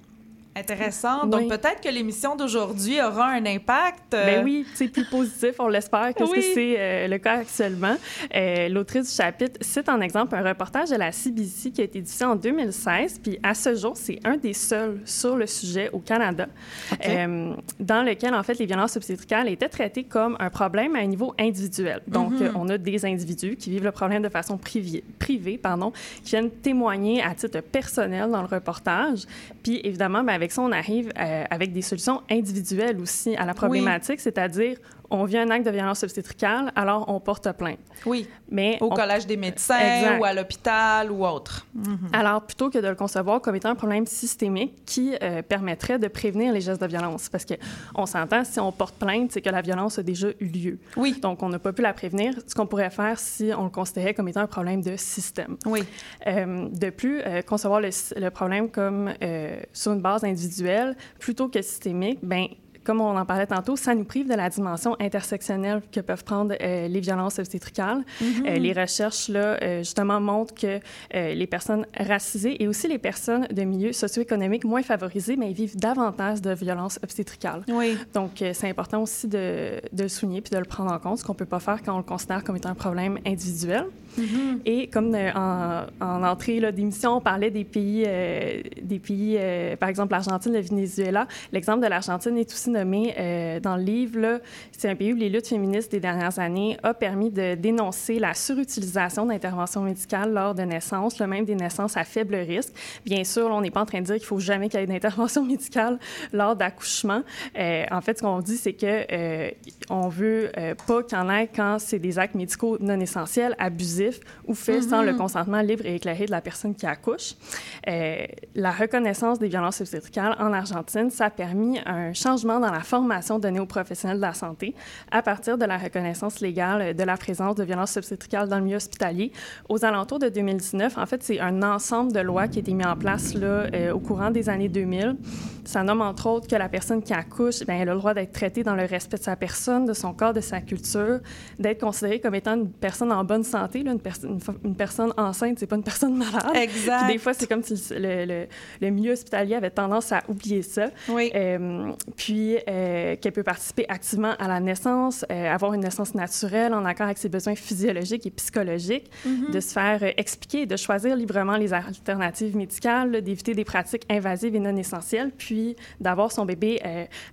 S4: Intéressant. Donc
S6: Oui.
S4: peut-être que l'émission d'aujourd'hui aura un impact. euh,
S6: Ben oui, c'est plus positif, on l'espère, que ce que c'est euh, le cas actuellement. Euh, L'autrice du chapitre cite en exemple un reportage de la CBC qui a été diffusé en 2016, puis à ce jour, c'est un des seuls sur le sujet au Canada, euh, dans lequel, en fait, les violences obstétricales étaient traitées comme un problème à un niveau individuel. Donc,
S4: Mhm.
S6: on a des individus qui vivent le problème de façon privée, privée pardon, qui viennent témoigner à titre personnel dans le reportage. Puis, évidemment, ben, avec ça, on arrive euh, avec des solutions individuelles aussi à la problématique, c'est-à-dire on vit un acte de violence obstétricale, alors on porte plainte.
S4: Oui.
S6: Mais
S4: Au
S6: on-
S4: collège des médecins
S6: Exact.
S4: ou à l'hôpital ou autre. Mhm.
S6: Alors, plutôt que de le concevoir comme étant un problème systémique qui euh, permettrait de prévenir les gestes de violence, parce que on s'entend, si on porte plainte, c'est que la violence a déjà eu lieu.
S4: Oui.
S6: Donc, on n'a pas pu la prévenir, ce qu'on pourrait faire si on le considérait comme étant un problème de système.
S4: Oui.
S6: Euh, de plus, euh, concevoir le, le problème comme euh, sur une base individuelle plutôt que systémique, ben comme on en parlait tantôt, ça nous prive de la dimension intersectionnelle que peuvent prendre euh, les violences obstétricales.
S4: Mhm.
S6: Euh, les recherches, là, euh, justement, montrent que les personnes racisées et aussi les personnes de milieux socio-économiques moins favorisés, mais ils vivent davantage de violences obstétricales.
S4: Oui.
S6: Donc, c'est important aussi de, de le souligner puis de le prendre en compte, ce qu'on ne peut pas faire quand on le considère comme étant un problème individuel.
S4: Mhm.
S6: Et comme euh, en, en entrée d'émission, on parlait des pays, euh, des pays euh, par exemple l'Argentine, le Venezuela. L'exemple de l'Argentine est aussi nommé dans le livre. C'est un pays où les luttes féministes des dernières années ont permis de dénoncer la surutilisation d'interventions médicales lors de naissances, le même des naissances à faible risque. Bien sûr, là, on n'est pas en train de dire qu'il faut jamais qu'il y ait d'intervention médicale lors d'accouchement. En fait, ce qu'on dit, c'est que on veut pas qu'il y ait quand c'est des actes médicaux non essentiels, abusifs ou faits sans
S4: Mhm.
S6: le consentement libre et éclairé de la personne qui accouche. Euh, la reconnaissance des violences obstétricales en Argentine, ça a permis un changement dans la formation donnée aux professionnels de la santé à partir de la reconnaissance légale de la présence de violences obstétricales dans le milieu hospitalier. Aux alentours de 2019, en fait, c'est un ensemble de lois qui a été mis en place là, euh, au courant des années 2000. Ça nomme entre autres que la personne qui accouche, bien, elle a le droit d'être traitée dans le respect de sa personne, de son corps, de sa culture, d'être considérée comme étant une personne en bonne santé. Là, une, perso- une, personne enceinte, c'est pas une personne malade.
S4: Exact.
S6: Puis des fois, c'est comme si le, le- le milieu hospitalier avait tendance à oublier ça.
S4: Oui.
S6: Euh, puis euh, qu'elle peut participer activement à la naissance, euh, avoir une naissance naturelle en accord avec ses besoins physiologiques et psychologiques,
S4: Mhm.
S6: de se faire expliquer, de choisir librement les alternatives médicales, d'éviter des pratiques invasives et non essentielles, puis d'avoir son bébé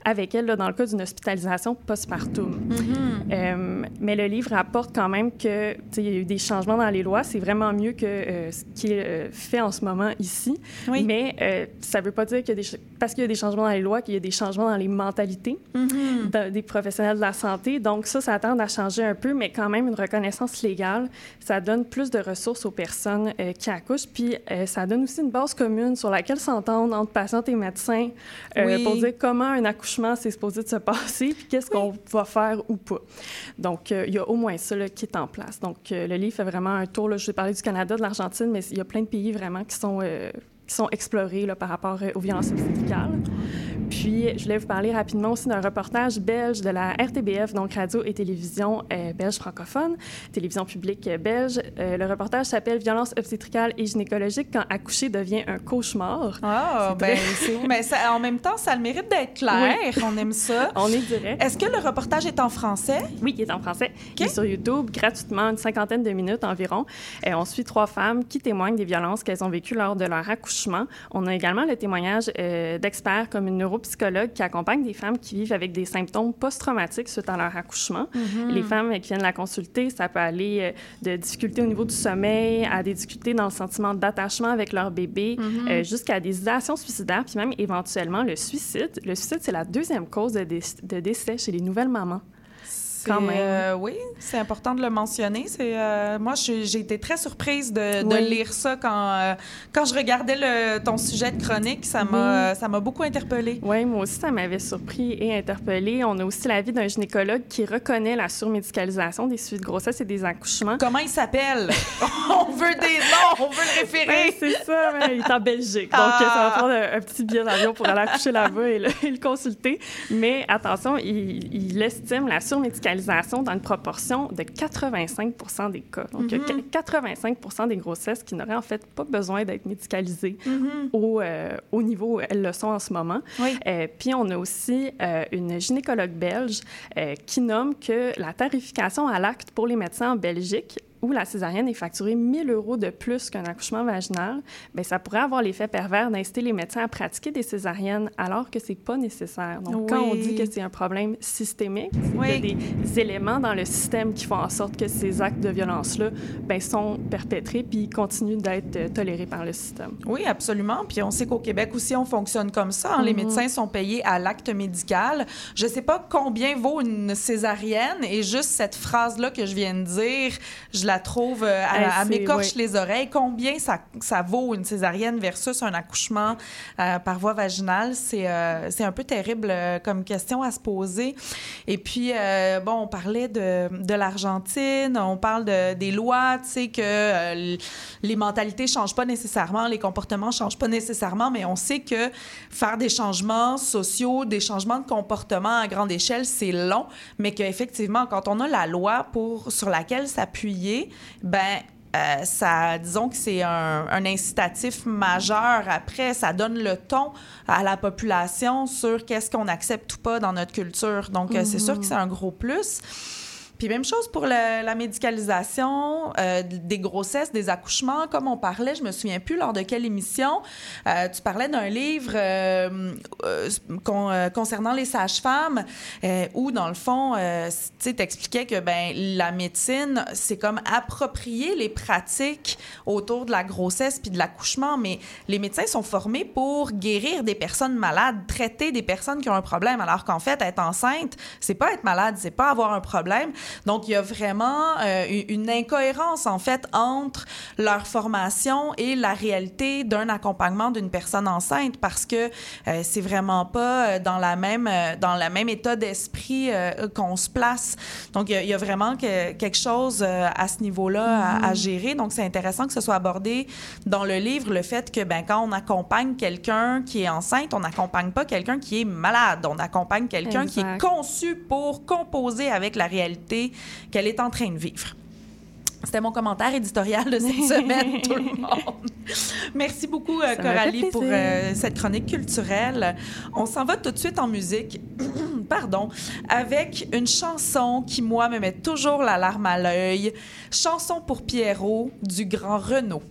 S6: avec elle là, dans le cas d'une hospitalisation postpartum.
S4: Mhm.
S6: Euh, mais le livre rapporte quand même que tu sais, il y a eu des changements dans les lois. C'est vraiment mieux que euh, ce qui est euh, fait en ce moment ici.
S4: Oui.
S6: Mais euh, ça ne veut pas dire ch- parce qu'il y a des changements dans les lois qu'il y a des changements dans les mentalités
S4: Mhm.
S6: de- des professionnels de la santé. Donc ça, ça tend à changer un peu, mais quand même une reconnaissance légale, ça donne plus de ressources aux personnes qui accouchent. Puis ça donne aussi une base commune sur laquelle s'entendre entre patients et médecins
S4: Oui.
S6: pour dire comment un accouchement c'est supposé de se passer, puis qu'est-ce qu'on va faire ou pas. Donc il y a au moins ça là, qui est en place. Donc le livre fait vraiment un tour. Là, je vais parler du Canada, de l'Argentine, mais il y a plein de pays vraiment qui sont euh, qui sont explorés là, par rapport euh, aux violences obstétricales. Puis, je voulais vous parler rapidement aussi d'un reportage belge de la RTBF, donc Radio et Télévision euh, belge francophone, télévision publique euh, belge. Euh, le reportage s'appelle Violence obstétricale et gynécologique quand accoucher devient un cauchemar.
S4: Ah,
S6: C'est
S4: ben, mais ça- en même temps, ça a le mérite d'être clair. On aime ça.
S6: On est direct.
S4: Est-ce que le reportage est en français?
S6: Oui, il est en français. Il est sur YouTube gratuitement, une cinquantaine de minutes environ. On suit trois femmes qui témoignent des violences qu'elles ont vécues lors de leur accouchement. On a également le témoignage euh, d'experts comme une neuropsychologue qui accompagne des femmes qui vivent avec des symptômes post-traumatiques suite à leur accouchement.
S4: Mhm.
S6: Les femmes qui viennent la consulter, ça peut aller euh, de difficultés au niveau du sommeil à des difficultés dans le sentiment d'attachement avec leur bébé,
S4: Mhm.
S6: euh, jusqu'à des idéations suicidaires, puis même éventuellement le suicide. Le suicide, c'est la deuxième cause de, dé- de décès chez les nouvelles mamans.
S4: C'est,
S6: Quand même.
S4: euh, oui, c'est important de le mentionner. C'est, euh, moi, j'ai été très surprise de, de
S6: Oui.
S4: lire ça quand, euh, quand je regardais le, ton sujet de chronique. Ça m'a, ça m'a beaucoup interpellée.
S6: Oui, moi aussi, ça m'avait surpris et interpellée. On a aussi l'avis d'un gynécologue qui reconnaît la surmédicalisation des suites de grossesse et des accouchements.
S4: Comment il s'appelle? on veut des noms, on veut le référer.
S6: Ouais, c'est ça, il est en Belgique. Donc,
S4: Ah.
S6: ça va prendre un, un petit billet d'avion pour aller accoucher là-bas et le, et le consulter. Mais attention, il, il estime la surmédicalisation dans une proportion de 85 des cas. Donc, a
S4: Mhm.
S6: 85 des grossesses qui n'auraient en fait pas besoin d'être médicalisées
S4: Mhm.
S6: au, euh, au niveau où elles le sont en ce moment.
S4: Oui.
S6: Euh, puis on a aussi euh, une gynécologue belge qui nomme que la tarification à l'acte pour les médecins en Belgique où la césarienne est facturée 1000 euros de plus qu'un accouchement vaginal, bien, ça pourrait avoir l'effet pervers d'inciter les médecins à pratiquer des césariennes alors que c'est pas nécessaire. Donc, quand on dit que c'est un problème systémique,
S4: Oui.
S6: qu'il y a des éléments dans le système qui font en sorte que ces actes de violence-là ben, sont perpétrés puis continuent d'être euh, tolérés par le système.
S4: Oui, absolument. Puis on sait qu'au Québec aussi, on fonctionne comme ça. hein. Les
S6: Mhm.
S4: médecins sont payés à l'acte médical. Je ne sais pas combien vaut une césarienne et juste cette phrase-là que je viens de dire, je la trouve, euh, elle, elle m'écorche les oreilles. Combien ça, ça vaut une césarienne versus un accouchement euh, par voie vaginale? C'est euh, un peu terrible euh, comme question à se poser. Et puis, bon, on parlait de, de l'Argentine, on parle de, des lois, tu sais, que les mentalités changent pas nécessairement, les comportements changent pas nécessairement, mais on sait que faire des changements sociaux, des changements de comportement à grande échelle, c'est long, mais qu'effectivement, quand on a la loi pour, sur laquelle s'appuyer, ben euh, ça, disons que c'est un, un incitatif majeur. Après, ça donne le ton à la population sur qu'est-ce qu'on accepte ou pas dans notre culture. Donc, euh, c'est sûr que c'est un gros plus. Puis même chose pour le- la médicalisation euh, des grossesses, des accouchements, comme on parlait, je me souviens plus lors de quelle émission, euh, tu parlais d'un livre euh, euh, con- euh, concernant les sages-femmes où, dans le fond, tu t'expliquais que ben, la médecine, c'est comme approprier les pratiques autour de la grossesse puis de l'accouchement, mais les médecins sont formés pour guérir des personnes malades, traiter des personnes qui ont un problème, alors qu'en fait, être enceinte, c'est pas être malade, c'est pas avoir un problème. Donc, il y a vraiment euh, une incohérence, en fait, entre leur formation et la réalité d'un accompagnement d'une personne enceinte parce que euh, c'est vraiment pas euh, dans la même euh, dans le même état d'esprit euh, qu'on se place. Donc il y a- il y, a vraiment que- quelque chose à ce niveau-là à, à gérer. Donc c'est intéressant que ce soit abordé dans le livre le fait que ben quand on accompagne quelqu'un qui est enceinte, on n'accompagne pas quelqu'un qui est malade, on accompagne quelqu'un qui est conçu pour composer avec la réalité qu'elle est en train de vivre. C'était mon commentaire éditorial de cette semaine, tout le monde. Merci beaucoup, euh,
S6: Ça
S4: Coralie, pour euh, cette chronique culturelle. On s'en va tout de suite en musique, pardon, avec une chanson qui, moi, me met toujours la larme à l'œil. Chanson pour Pierrot du grand Renaud.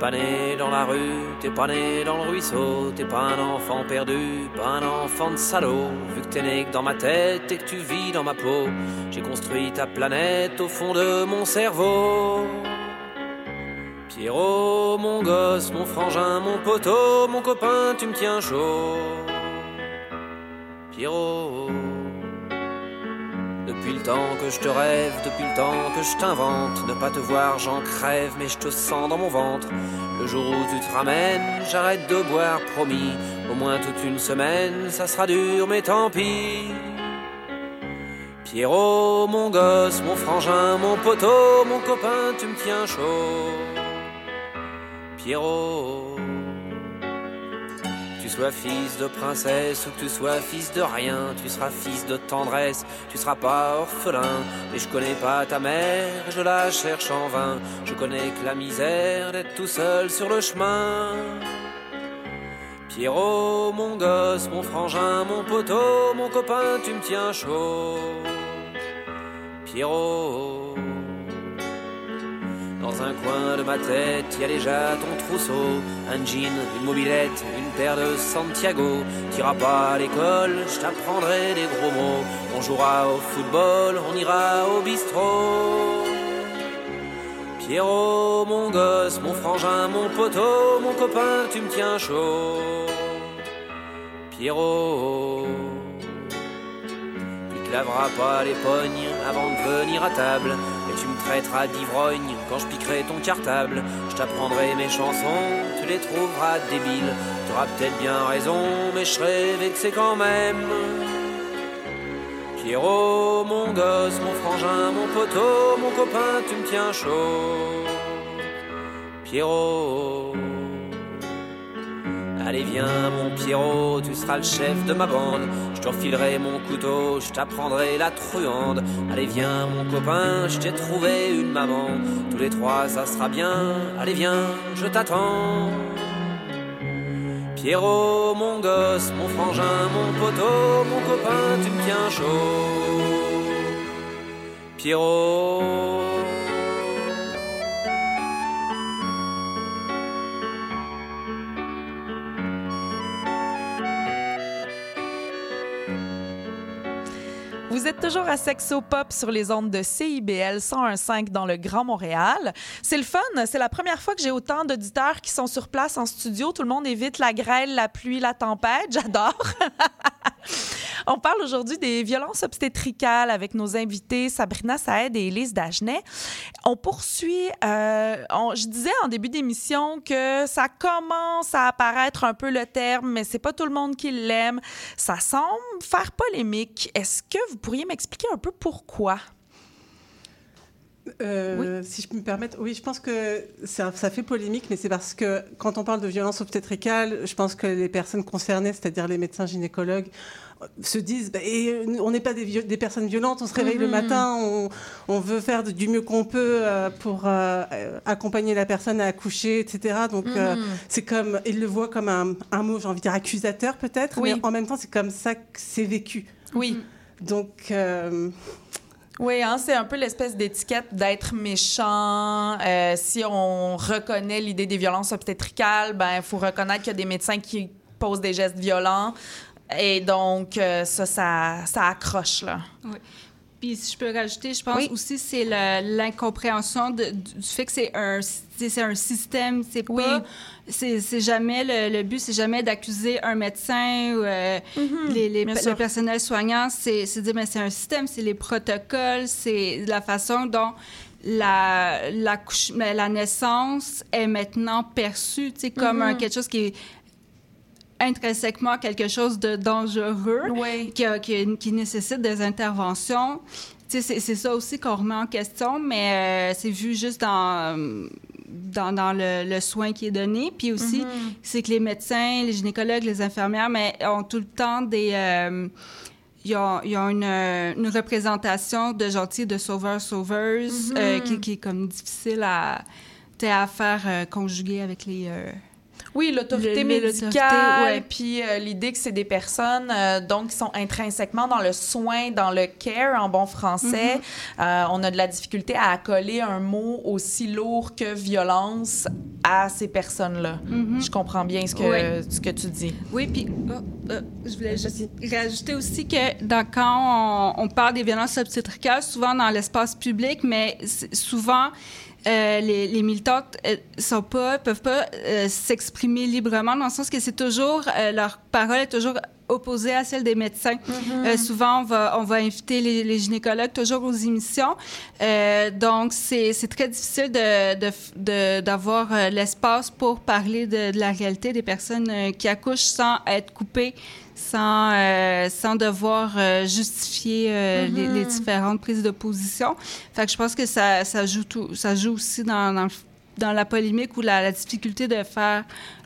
S11: Pas né dans la rue, t'es pas né dans le ruisseau, t'es pas un enfant perdu, pas un enfant de salaud. Vu que t'es né que dans ma tête et que tu vis dans ma peau, j'ai construit ta planète au fond de mon cerveau. Pierrot, mon gosse, mon frangin, mon poteau, mon copain, tu me tiens chaud. Pierrot. Depuis le temps que je te rêve, depuis le temps que je t'invente, ne pas te voir, j'en crève, mais je te sens dans mon ventre. Le jour où tu te ramènes, j'arrête de boire, promis. Au moins toute une semaine, ça sera dur, mais tant pis. Pierrot, mon gosse, mon frangin, mon poteau, mon copain, tu me tiens chaud. Pierrot. Sois fils de princesse ou que tu sois fils de rien, tu seras fils de tendresse, tu seras pas orphelin. Mais je connais pas ta mère, je la cherche en vain. Je connais que la misère d'être tout seul sur le chemin. Pierrot, mon gosse, mon frangin, mon poteau, mon copain, tu me tiens chaud. Pierrot. Dans un coin de ma tête, y a déjà ton trousseau, un jean, une mobilette, une paire de Santiago. T'iras pas à l'école, je t'apprendrai des gros mots. On jouera au football, on ira au bistrot. Pierrot, mon gosse, mon frangin, mon poteau, mon copain, tu me tiens chaud. Pierrot. Tu te laveras pas les pognes avant de venir à table. Tu me traiteras d'ivrogne quand je piquerai ton cartable. Je t'apprendrai mes chansons, tu les trouveras débiles. Tu auras peut-être bien raison, mais je serai vexé quand même. Pierrot, mon gosse, mon frangin, mon poteau, mon copain, tu me tiens chaud. Pierrot. Allez viens mon Pierrot, tu seras le chef de ma bande. Je te refilerai mon couteau, je t'apprendrai la truande. Allez viens mon copain, je t'ai trouvé une maman. Tous les trois ça sera bien. Allez viens, je t'attends. Pierrot, mon gosse, mon frangin, mon poteau, mon copain, tu me tiens chaud. Pierrot.
S4: Vous êtes toujours à Sexo Pop sur les ondes de CIBL 101.5 dans le Grand Montréal. C'est le fun. C'est la première fois que j'ai autant d'auditeurs qui sont sur place en studio. Tout le monde évite la grêle, la pluie, la tempête. J'adore. On parle aujourd'hui des violences obstétricales avec nos invités Sabrina Saed et Élise Dagenet. On poursuit, euh, on- je disais en début d'émission que ça commence à apparaître un peu le terme, mais c'est pas tout le monde qui l'aime. Ça semble faire polémique. Est-ce que vous pourriez m'expliquer un peu pourquoi?
S7: Euh, Si je peux me permettre, oui, je pense que ça, ça fait polémique, mais c'est parce que quand on parle de violence obstétricale, je pense que les personnes concernées, c'est-à-dire les médecins gynécologues, se disent bah, et, euh, on n'est pas des, personnes violentes, on se réveille le
S12: Mhm.
S7: matin, on, on veut faire du mieux qu'on peut euh, pour euh, accompagner la personne à accoucher, etc. Donc euh,
S12: Mhm.
S7: c'est comme, ils le voient comme un, un mot, j'ai envie de dire accusateur peut-être,
S4: Oui.
S7: mais en même temps c'est comme ça que c'est vécu.
S4: Oui.
S7: Donc
S4: Oui, hein, c'est un peu l'espèce d'étiquette d'être méchant. Euh, si on reconnaît l'idée des violences obstétricales, ben il faut reconnaître qu'il y a des médecins qui posent des gestes violents. Et donc, euh, ça, ça, ça accroche, là.
S1: Oui. Puis si je peux rajouter, je pense
S4: Oui.
S1: aussi c'est l'incompréhension du fait que c'est un c'est un système, c'est pas c'est c'est jamais le, le but, c'est jamais d'accuser un médecin ou euh, les, les-
S4: bien
S1: le personnel soignant, c'est dire mais c'est un système, c'est les protocoles, c'est la façon dont la, la, couche- mais la naissance est maintenant perçue, tu sais, comme
S4: Mhm.
S1: un- quelque chose qui est intrinsèquement quelque chose de dangereux qui, nécessite des interventions. C'est ça aussi qu'on remet en question, mais euh, c'est vu juste dans, dans, dans le, le soin qui est donné. Puis aussi,
S4: Mhm.
S1: c'est que les médecins, les gynécologues, les infirmières, mais ont tout le temps des... euh, ils ont, ils ont une, une représentation de gentils, de sauveurs-sauveuses,
S4: Mhm.
S1: euh, qui, qui est comme difficile à, à faire euh, conjuguer avec les... euh,
S4: Oui, l'autorité
S1: le- l'autorité,
S4: médicale, puis euh, l'idée que c'est des personnes euh, donc qui sont intrinsèquement dans le soin, dans le care en bon français.
S1: Mhm.
S4: Euh, on a de la difficulté à accoler un mot aussi lourd que violence à ces personnes-là.
S1: Mhm.
S4: Je comprends bien ce que, ce que tu dis.
S1: Oui, puis oh, euh, je voulais juste rajouter aussi que dans- quand on, on parle des violences obstétricales, souvent dans l'espace public, mais souvent euh, les, les militantes euh, sont pas, peuvent pas euh, s'exprimer librement dans le sens que c'est toujours leur parole est toujours opposée à celle des médecins. Euh, souvent, on va, on va inviter les, les gynécologues toujours aux émissions. Donc, c'est très difficile de- de- de- d'avoir l'espace pour parler de, de la réalité des personnes qui accouchent sans être coupées, sans, euh, sans devoir euh, justifier euh, les,
S4: Mhm.
S1: les différentes prises de position. Fait que je pense que ça, ça, joue, tout, ça joue aussi dans, dans, la polémique ou la, la difficulté de faire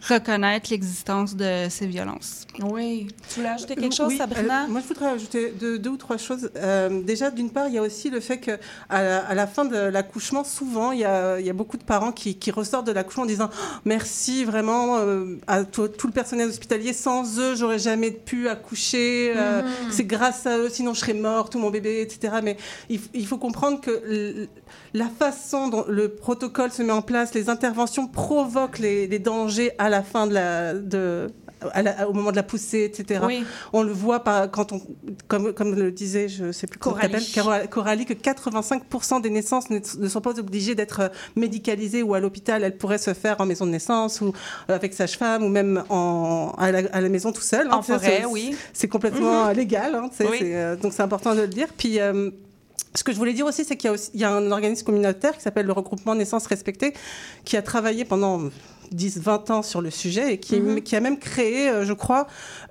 S1: reconnaître l'existence de ces violences.
S4: Oui. Tu voulais ajouter quelque chose,
S7: Oui,
S4: Sabrina?
S7: euh, Moi, je voudrais ajouter deux, deux ou trois choses. Euh, déjà, d'une part, il y a aussi le fait qu'à la, à la fin de l'accouchement, souvent, il y, a, il y a beaucoup de parents qui, qui ressortent de l'accouchement en disant Oh, merci vraiment euh, à tout, tout le personnel hospitalier. Sans eux, j'aurais jamais pu accoucher. Euh,
S12: Mhm.
S7: C'est grâce à eux, sinon je serais morte ou mon bébé, etc. Mais il, faut comprendre que la façon dont le protocole se met en place, les interventions provoquent les, les dangers à la fin de la, de, à la- au moment de la poussée, etc.
S4: Oui.
S7: On le voit par, quand on, comme, comme le disait, je sais plus comment
S4: Coralie.
S7: Coralie, que 85% des naissances ne, ne sont pas obligées d'être euh, médicalisées ou à l'hôpital. Elles pourraient se faire en maison de naissance ou euh, avec sage-femme ou même en, à, la, à la maison tout seul.
S4: En
S7: Ça,
S4: forêt, oui.
S7: C'est complètement
S4: Mhm.
S7: euh, légal. hein,
S4: Oui.
S7: euh, donc c'est important de le dire. Puis euh, ce que je voulais dire aussi, c'est qu'il y a un organisme communautaire qui s'appelle le regroupement Naissance Respectée, qui a travaillé pendant 10-20 ans sur le sujet et qui,
S4: Mhm.
S7: qui a même créé, euh, je crois,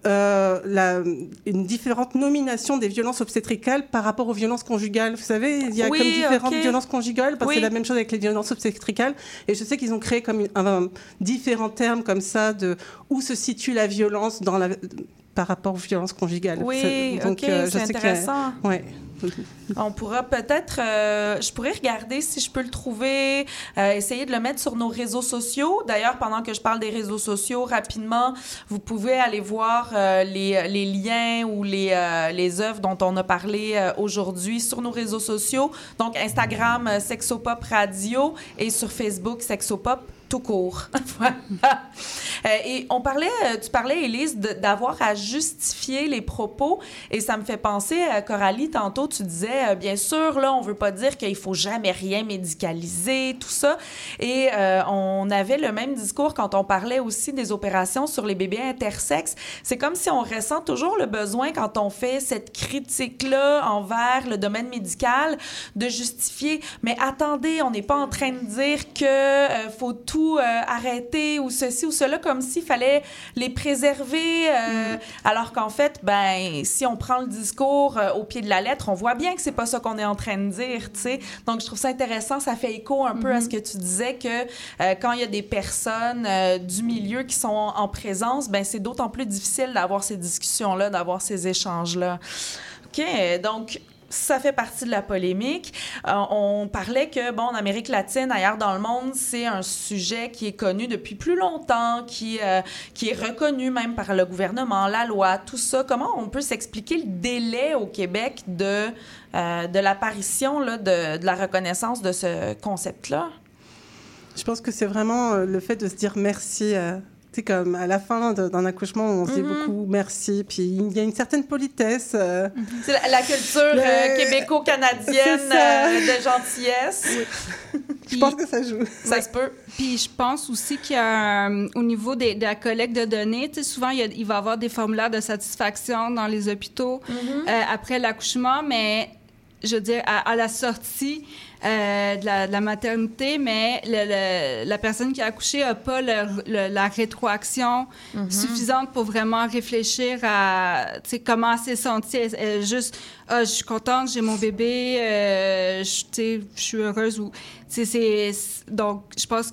S7: euh, la, une différente nomination des violences obstétricales par rapport aux violences conjugales. Vous savez, il y a
S4: Oui,
S7: comme différentes violences conjugales, parce que c'est la même chose avec les violences obstétricales. Et je sais qu'ils ont créé comme une- un, un- différents termes comme ça de où se situe la violence dans la par rapport aux violences conjugales.
S4: Oui,
S7: donc,
S4: ok,
S7: euh, je sais y a-
S4: intéressant.
S7: Ouais.
S4: On pourra peut-être, euh, je pourrais regarder si je peux le trouver, euh, essayer de le mettre sur nos réseaux sociaux. D'ailleurs, pendant que je parle des réseaux sociaux, rapidement, vous pouvez aller voir euh, les, liens ou les, les œuvres dont on a parlé aujourd'hui sur nos réseaux sociaux. Donc, Instagram, Sexopop Radio et sur Facebook, Sexopop tout court. Euh, et on parlait, euh, tu parlais, Élise, d'avoir à justifier les propos. Et ça me fait penser, à Coralie, tantôt, tu disais, euh, bien sûr, là, on veut pas dire qu'il faut jamais rien médicaliser, tout ça. Et euh, on avait le même discours quand on parlait aussi des opérations sur les bébés intersexes. C'est comme si on ressent toujours le besoin, quand on fait cette critique-là envers le domaine médical, de justifier. Mais attendez, on n'est pas en train de dire que euh, faut tout euh, arrêter ou ceci ou cela, comme s'il fallait les préserver. euh, Alors qu'en fait, ben, si on prend le discours euh, au pied de la lettre, on voit bien que c'est pas ça qu'on est en train de dire, tu sais. Donc, je trouve ça intéressant. Ça fait écho un peu à ce que tu disais que quand il y a des personnes du milieu qui sont en présence, ben, c'est d'autant plus difficile d'avoir ces discussions-là, d'avoir ces échanges-là. OK, donc ça fait partie de la polémique. Euh, on parlait que, bon, en Amérique latine, ailleurs dans le monde, c'est un sujet qui est connu depuis plus longtemps, qui, euh, qui est reconnu même par le gouvernement, la loi, tout ça. Comment on peut s'expliquer le délai au Québec de, euh, de l'apparition de, de la reconnaissance de ce concept-là?
S7: Je pense que c'est vraiment le fait de se dire merci. tu sais, comme à la fin d'un accouchement, on se dit
S4: Mhm.
S7: beaucoup merci. Puis il y a une certaine politesse. euh,
S4: C'est la, la culture euh, québéco-canadienne euh, de gentillesse.
S7: Je pense que ça joue.
S4: Ça se peut.
S1: Puis je pense aussi qu'il y a un- au niveau des- de la collecte de données, tu sais, souvent il, y a- il va y avoir des formulaires de satisfaction dans les hôpitaux
S4: Mm-hmm.
S1: euh, après l'accouchement, mais je veux dire à, à la sortie euh, de, la, de la maternité, mais le- le- la personne qui a accouché n'a pas le- la rétroaction
S4: Mm-hmm.
S1: suffisante pour vraiment réfléchir à comment elle s'est sentie. Elle- elle juste, ah, je suis contente, j'ai mon bébé, euh, je suis heureuse. Ou, c'est- donc, je pense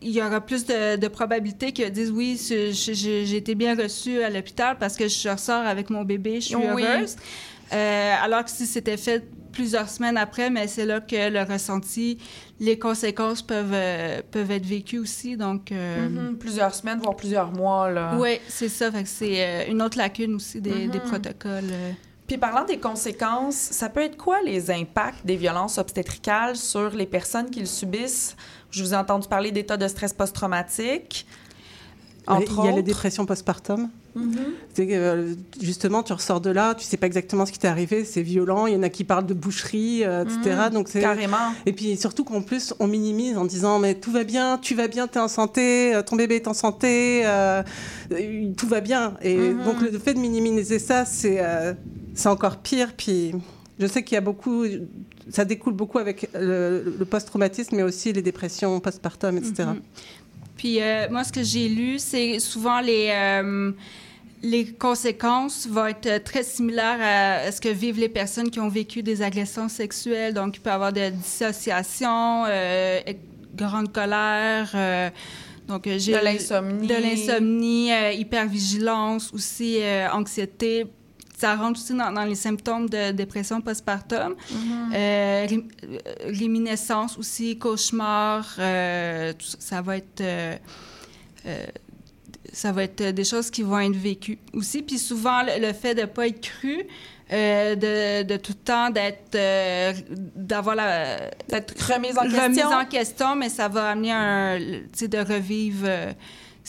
S1: qu'il y aura plus de, de probabilités qu'ils disent oui, j'ai été bien reçue à l'hôpital parce que je ressors avec mon bébé, je suis
S4: Oui.
S1: heureuse. Euh, alors que si c'était fait plusieurs semaines après, mais c'est là que le ressenti, les conséquences peuvent, euh, peuvent être vécues aussi. Donc, euh,
S4: Mhm, Plusieurs semaines, voire plusieurs mois. Là.
S1: oui, c'est ça. Fait que c'est euh, une autre lacune aussi des, des protocoles. euh.
S4: Puis parlant des conséquences, ça peut être quoi les impacts des violences obstétricales sur les personnes qui le subissent? Je vous ai entendu parler d'état de stress post-traumatique. Entre
S7: il y a les dépressions postpartum. Euh, justement, tu ressors de là, tu sais pas exactement ce qui t'est arrivé, c'est violent. Il y en a qui parlent de boucherie, euh, etc.
S4: Mhm,
S7: Donc
S4: carrément.
S7: Et puis surtout qu'en plus on minimise en disant mais tout va bien, tu vas bien, tu es en santé, euh, ton bébé est en santé, euh, tout va bien. Et
S4: Mhm.
S7: donc le fait de minimiser ça, c'est euh, encore pire. Puis je sais qu'il y a beaucoup, ça découle beaucoup avec le, le post-traumatisme, mais aussi les dépressions postpartum, etc.
S1: Mhm. Puis euh, moi, ce que j'ai lu, c'est souvent les, euh, les conséquences vont être très similaires à, ce que vivent les personnes qui ont vécu des agressions sexuelles. Donc, il peut y avoir de dissociation, euh, grande colère. euh, donc, euh, j'ai
S4: De l'insomnie.
S1: De l'insomnie, euh, hypervigilance, aussi anxiété. Ça rentre aussi dans, dans les symptômes de dépression postpartum. Euh, réminiscence aussi, cauchemar, ça, ça va être... euh, euh, ça va être des choses qui vont être vécues aussi. Puis souvent, le, le fait de ne pas être cru, euh, de, de tout le temps d'être... euh, d'avoir la...
S4: D'être remise en
S1: remise
S4: question.
S1: en question, mais ça va amener un... Tu sais, de revivre... euh,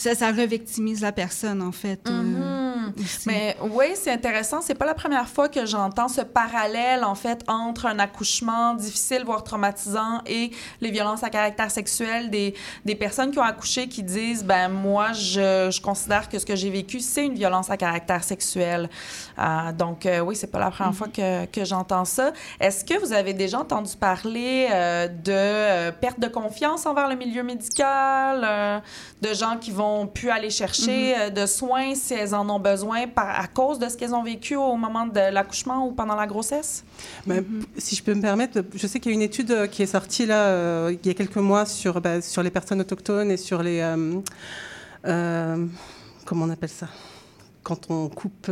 S1: ça, ça revictimise la personne, en fait. euh,
S4: Mhm. Mais oui, c'est intéressant. C'est pas la première fois que j'entends ce parallèle, en fait, entre un accouchement difficile, voire traumatisant, et les violences à caractère sexuel des, des personnes qui ont accouché qui disent, ben moi, je, je considère que ce que j'ai vécu, c'est une violence à caractère sexuel. Euh, donc, euh, oui, c'est pas la première fois que, que j'entends ça. Est-ce que vous avez déjà entendu parler euh, de perte de confiance envers le milieu médical, de gens qui vont plus aller chercher euh, de soins si elles en ont besoin par, à cause de ce qu'elles ont vécu au moment de l'accouchement ou pendant la grossesse?
S7: Mais Si je peux me permettre, je sais qu'il y a une étude euh, qui est sortie là euh, il y a quelques mois sur, bah, sur les personnes autochtones et sur les euh, euh, comment on appelle ça? Quand on coupe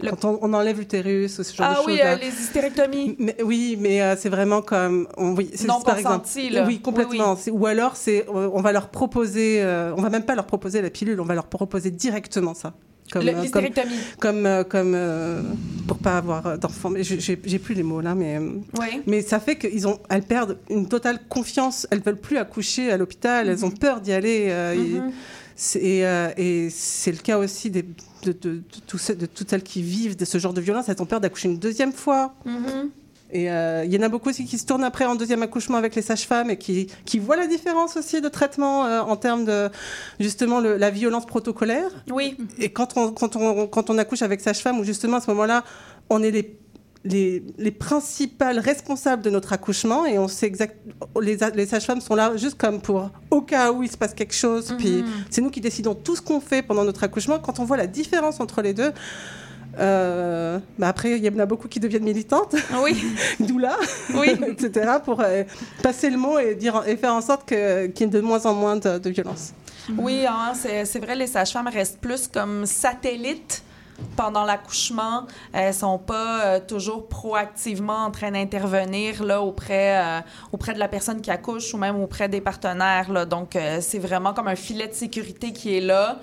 S7: quand on, on enlève l'utérus ou ce genre
S4: Ah
S7: de
S4: oui,
S7: choses.
S4: euh, les hystérectomies.
S7: Mais, oui, mais euh, c'est vraiment comme on, oui, c'est
S4: Non
S7: par exemple,
S4: là.
S7: oui complètement.
S4: Oui,
S7: C'est- Ou alors c'est, euh, on va leur proposer, euh, on va même pas leur proposer la pilule, on va leur proposer directement ça. comme
S4: Le-
S7: comme comme comme pour pas avoir d'enfants. J'ai j'ai plus les mots là, mais
S4: Oui.
S7: mais ça fait qu'ils ont, elles perdent une totale confiance. Elles veulent plus accoucher à l'hôpital. Elles ont peur d'y aller. et-
S4: Mhm.
S7: c'est- Et, euh, et c'est le cas aussi des, de, de- de tous ces- de toutes celles qui vivent de ce genre de violence. Elles ont peur d'accoucher une deuxième fois.
S4: Mhm.
S7: Et euh, il y en a beaucoup aussi qui se tournent après en deuxième accouchement avec les sages-femmes et qui, qui voient la différence aussi de traitement euh, en termes de justement le- la violence protocolaire.
S4: Oui.
S7: Et quand on, quand on, quand on accouche avec sage-femme, où justement à ce moment-là, on est les, les, les principales responsables de notre accouchement et on sait exact, les, les sages-femmes sont là juste comme pour au cas où il se passe quelque chose. Puis c'est nous qui décidons tout ce qu'on fait pendant notre accouchement. Quand on voit la différence entre les deux, euh, bah après, il y en a beaucoup qui deviennent militantes.
S4: Oui.
S7: Doula,
S4: Oui.
S7: etc. pour euh, passer le mot et, dire, et faire en sorte qu'il y ait de moins en moins de, de violence.
S4: Oui, hein, c'est vrai, les sages-femmes restent plus comme satellites pendant l'accouchement. Elles sont pas euh, toujours proactivement en train d'intervenir là auprès euh, auprès de la personne qui accouche ou même auprès des partenaires. Là. Donc euh, c'est vraiment comme un filet de sécurité qui est là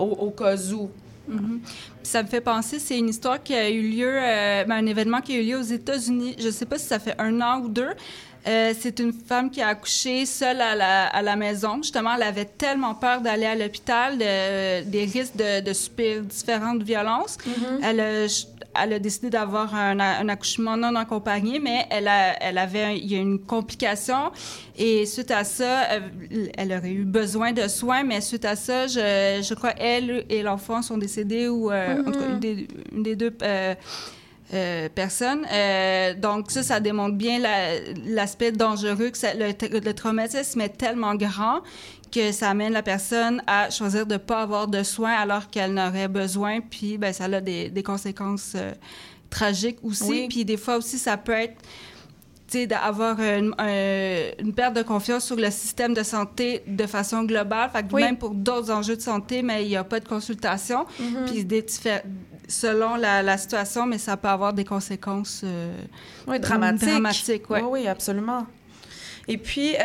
S4: au, cas où.
S1: Mhm. Puis Ça me fait penser, c'est une histoire qui a eu lieu, ben, un événement qui a eu lieu aux États-Unis. Je ne sais pas si ça fait un an ou deux. Euh, c'est une femme qui a accouché seule à la, à la maison. Justement, elle avait tellement peur d'aller à l'hôpital, de- des risques de, de subir différentes violences. elle, a, elle a décidé d'avoir un, un accouchement non accompagné, mais elle, a, elle avait il y a une complication. Et suite à ça, euh, elle aurait eu besoin de soins, mais suite à ça, je, je crois elle et l'enfant sont décédés ou euh, en tout cas, une des, une des deux euh, euh, personnes. Euh, donc ça, ça démontre bien la- l'aspect dangereux que ça- le, le traumatisme est tellement grand que ça amène la personne à choisir de ne pas avoir de soins alors qu'elle n'aurait besoin. Puis ben, ça a des, des conséquences euh, tragiques aussi.
S4: Oui.
S1: Puis des fois aussi, ça peut être d'avoir une, un- une perte de confiance sur le système de santé de façon globale. Fait que
S4: Oui.
S1: même pour d'autres enjeux de santé, mais il n'y a pas de consultation.
S4: Mhm.
S1: Puis des selon la, la situation, mais ça peut avoir des conséquences euh,
S4: Oui,
S1: dramatiques, ouais.
S4: Oui, oui, absolument. Et puis, euh,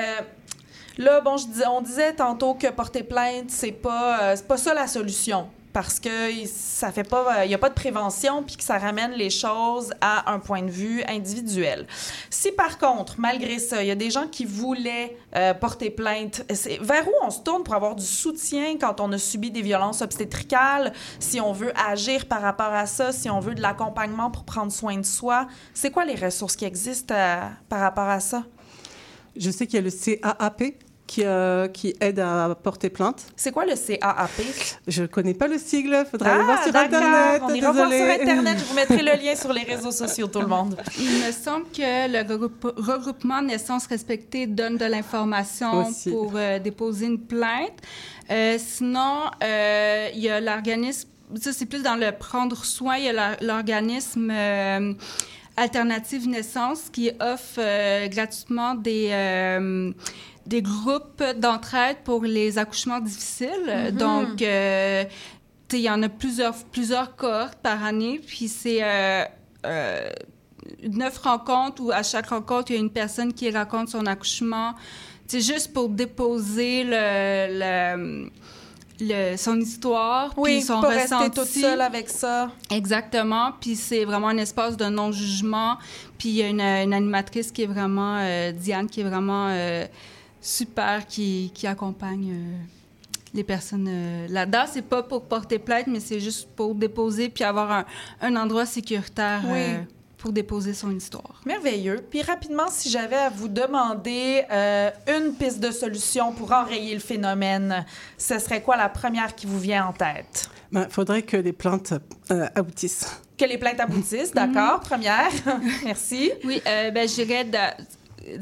S4: là, bon, je on disait tantôt que porter plainte, c'est pas, euh, c'est pas ça la solution. Parce que ça fait pas, il y a pas de prévention, puis que ça ramène les choses à un point de vue individuel. Si par contre, malgré ça, il y a des gens qui voulaient euh, porter plainte, vers où on se tourne pour avoir du soutien quand on a subi des violences obstétricales, si on veut agir par rapport à ça, si on veut de l'accompagnement pour prendre soin de soi, c'est quoi les ressources qui existent euh, par rapport à ça?
S7: Je sais qu'il y a le CAAP qui, euh, qui aide à porter plainte.
S4: C'est quoi le CAAP?
S7: Je ne connais pas le sigle, faudrait
S4: Ah,
S7: aller voir sur. Internet.
S4: On ira voir sur. Internet. Je vous mettrai le lien sur les réseaux sociaux, tout le monde.
S1: Il me semble que le regroupe- regroupement Naissance Respectée donne de l'information pour euh, déposer une plainte. Euh, sinon, euh, il y a l'organisme, ça c'est plus dans le prendre soin, il y a l'organisme Alternative Naissance qui offre euh, gratuitement des... euh, des groupes d'entraide pour les accouchements difficiles.
S4: Mhm.
S1: Donc, euh, il y en a plusieurs, plusieurs cohortes par année, puis c'est euh, euh, neuf rencontres où à chaque rencontre, il y a une personne qui raconte son accouchement. C'est juste pour déposer le, le- le- son histoire,
S4: Oui,
S1: puis son
S4: pas rester
S1: ressenti.
S4: toute seule avec ça.
S1: Exactement. Puis c'est vraiment un espace de non-jugement. Puis il y a une, une animatrice qui est vraiment, euh, Diane, qui est vraiment euh, super, qui, qui accompagne euh, les personnes euh, là-dedans. C'est pas pour porter plainte, mais c'est juste pour déposer puis avoir un, un endroit sécuritaire
S4: Oui.
S1: euh, pour déposer son histoire.
S4: Merveilleux. Puis rapidement, si j'avais à vous demander euh, une piste de solution pour enrayer le phénomène, ce serait quoi la première qui vous vient en tête?
S7: Il Ben, faudrait que les plaintes euh, aboutissent.
S4: Que les plaintes aboutissent, d'accord, première. Merci.
S1: Oui, euh, ben, je dirais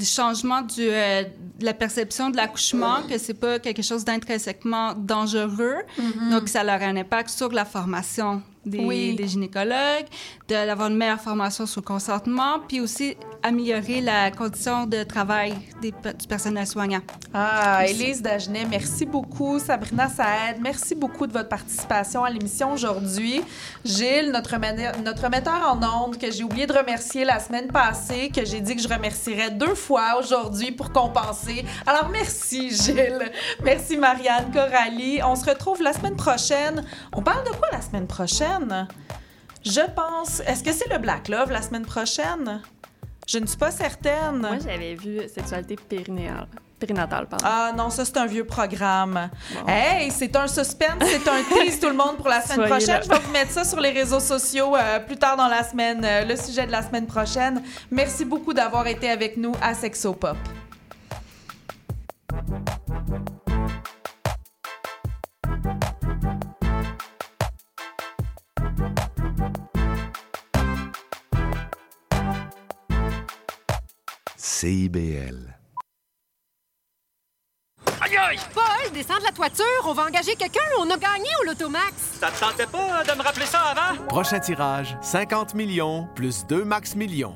S1: changement du, euh, de la perception de l'accouchement, que c'est pas quelque chose d'intrinsèquement dangereux.
S4: Mhm.
S1: Donc, ça aurait un impact sur la formation des,
S4: Oui.
S1: des gynécologues, de- d'avoir une meilleure formation sur le consentement, puis aussi améliorer la condition de travail des, du personnel soignant.
S4: Ah,
S1: Aussi.
S4: Élise Dagenet, merci beaucoup. Sabrina Saed, merci beaucoup de votre participation à l'émission aujourd'hui. Gilles, notre, notre metteur en ondes, que j'ai oublié de remercier la semaine passée, que j'ai dit que je remercierais deux fois aujourd'hui pour compenser. Alors, merci, Gilles. Merci, Marianne, Coralie. On se retrouve la semaine prochaine. On parle de quoi la semaine prochaine? Je pense. Est-ce que c'est le Black Love la semaine prochaine? Je ne suis pas certaine.
S6: Moi, j'avais vu sexualité périnéale. Périnatale, pardon.
S4: Ah non, ça c'est un vieux programme. Hey, c'est un suspense, c'est un tease tout le monde pour la semaine
S6: Soyez
S4: prochaine.
S6: là.
S4: Je vais vous mettre ça sur les réseaux sociaux euh, plus tard dans la semaine, euh, le sujet de la semaine prochaine. Merci beaucoup d'avoir été avec nous à Sexopop.
S10: CIBL.
S9: Aïe aïe! Paul, descends de la toiture, on va engager quelqu'un, on a gagné au Lotomax!
S8: Ça te tentait pas de me rappeler ça avant?
S10: Prochain tirage, 50 millions plus 2 max millions.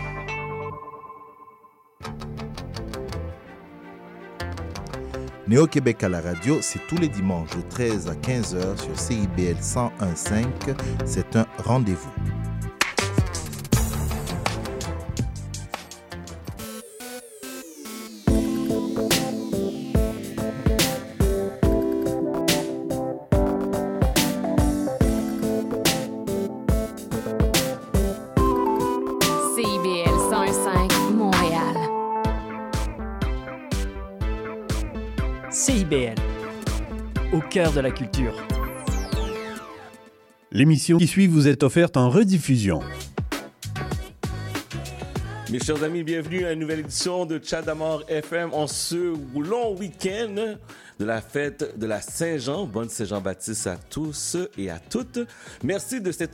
S13: Néo-Québec à la radio, c'est tous les dimanches de 13 à 15h sur CIBL 101.5. C'est un rendez-vous.
S14: De la culture.
S15: L'émission qui suit vous est offerte en rediffusion.
S16: Mes chers amis, bienvenue à une nouvelle édition de Chadamar FM en ce long week-end de la fête de la Saint-Jean. Bonne Saint-Jean-Baptiste à tous et à toutes. Merci de cette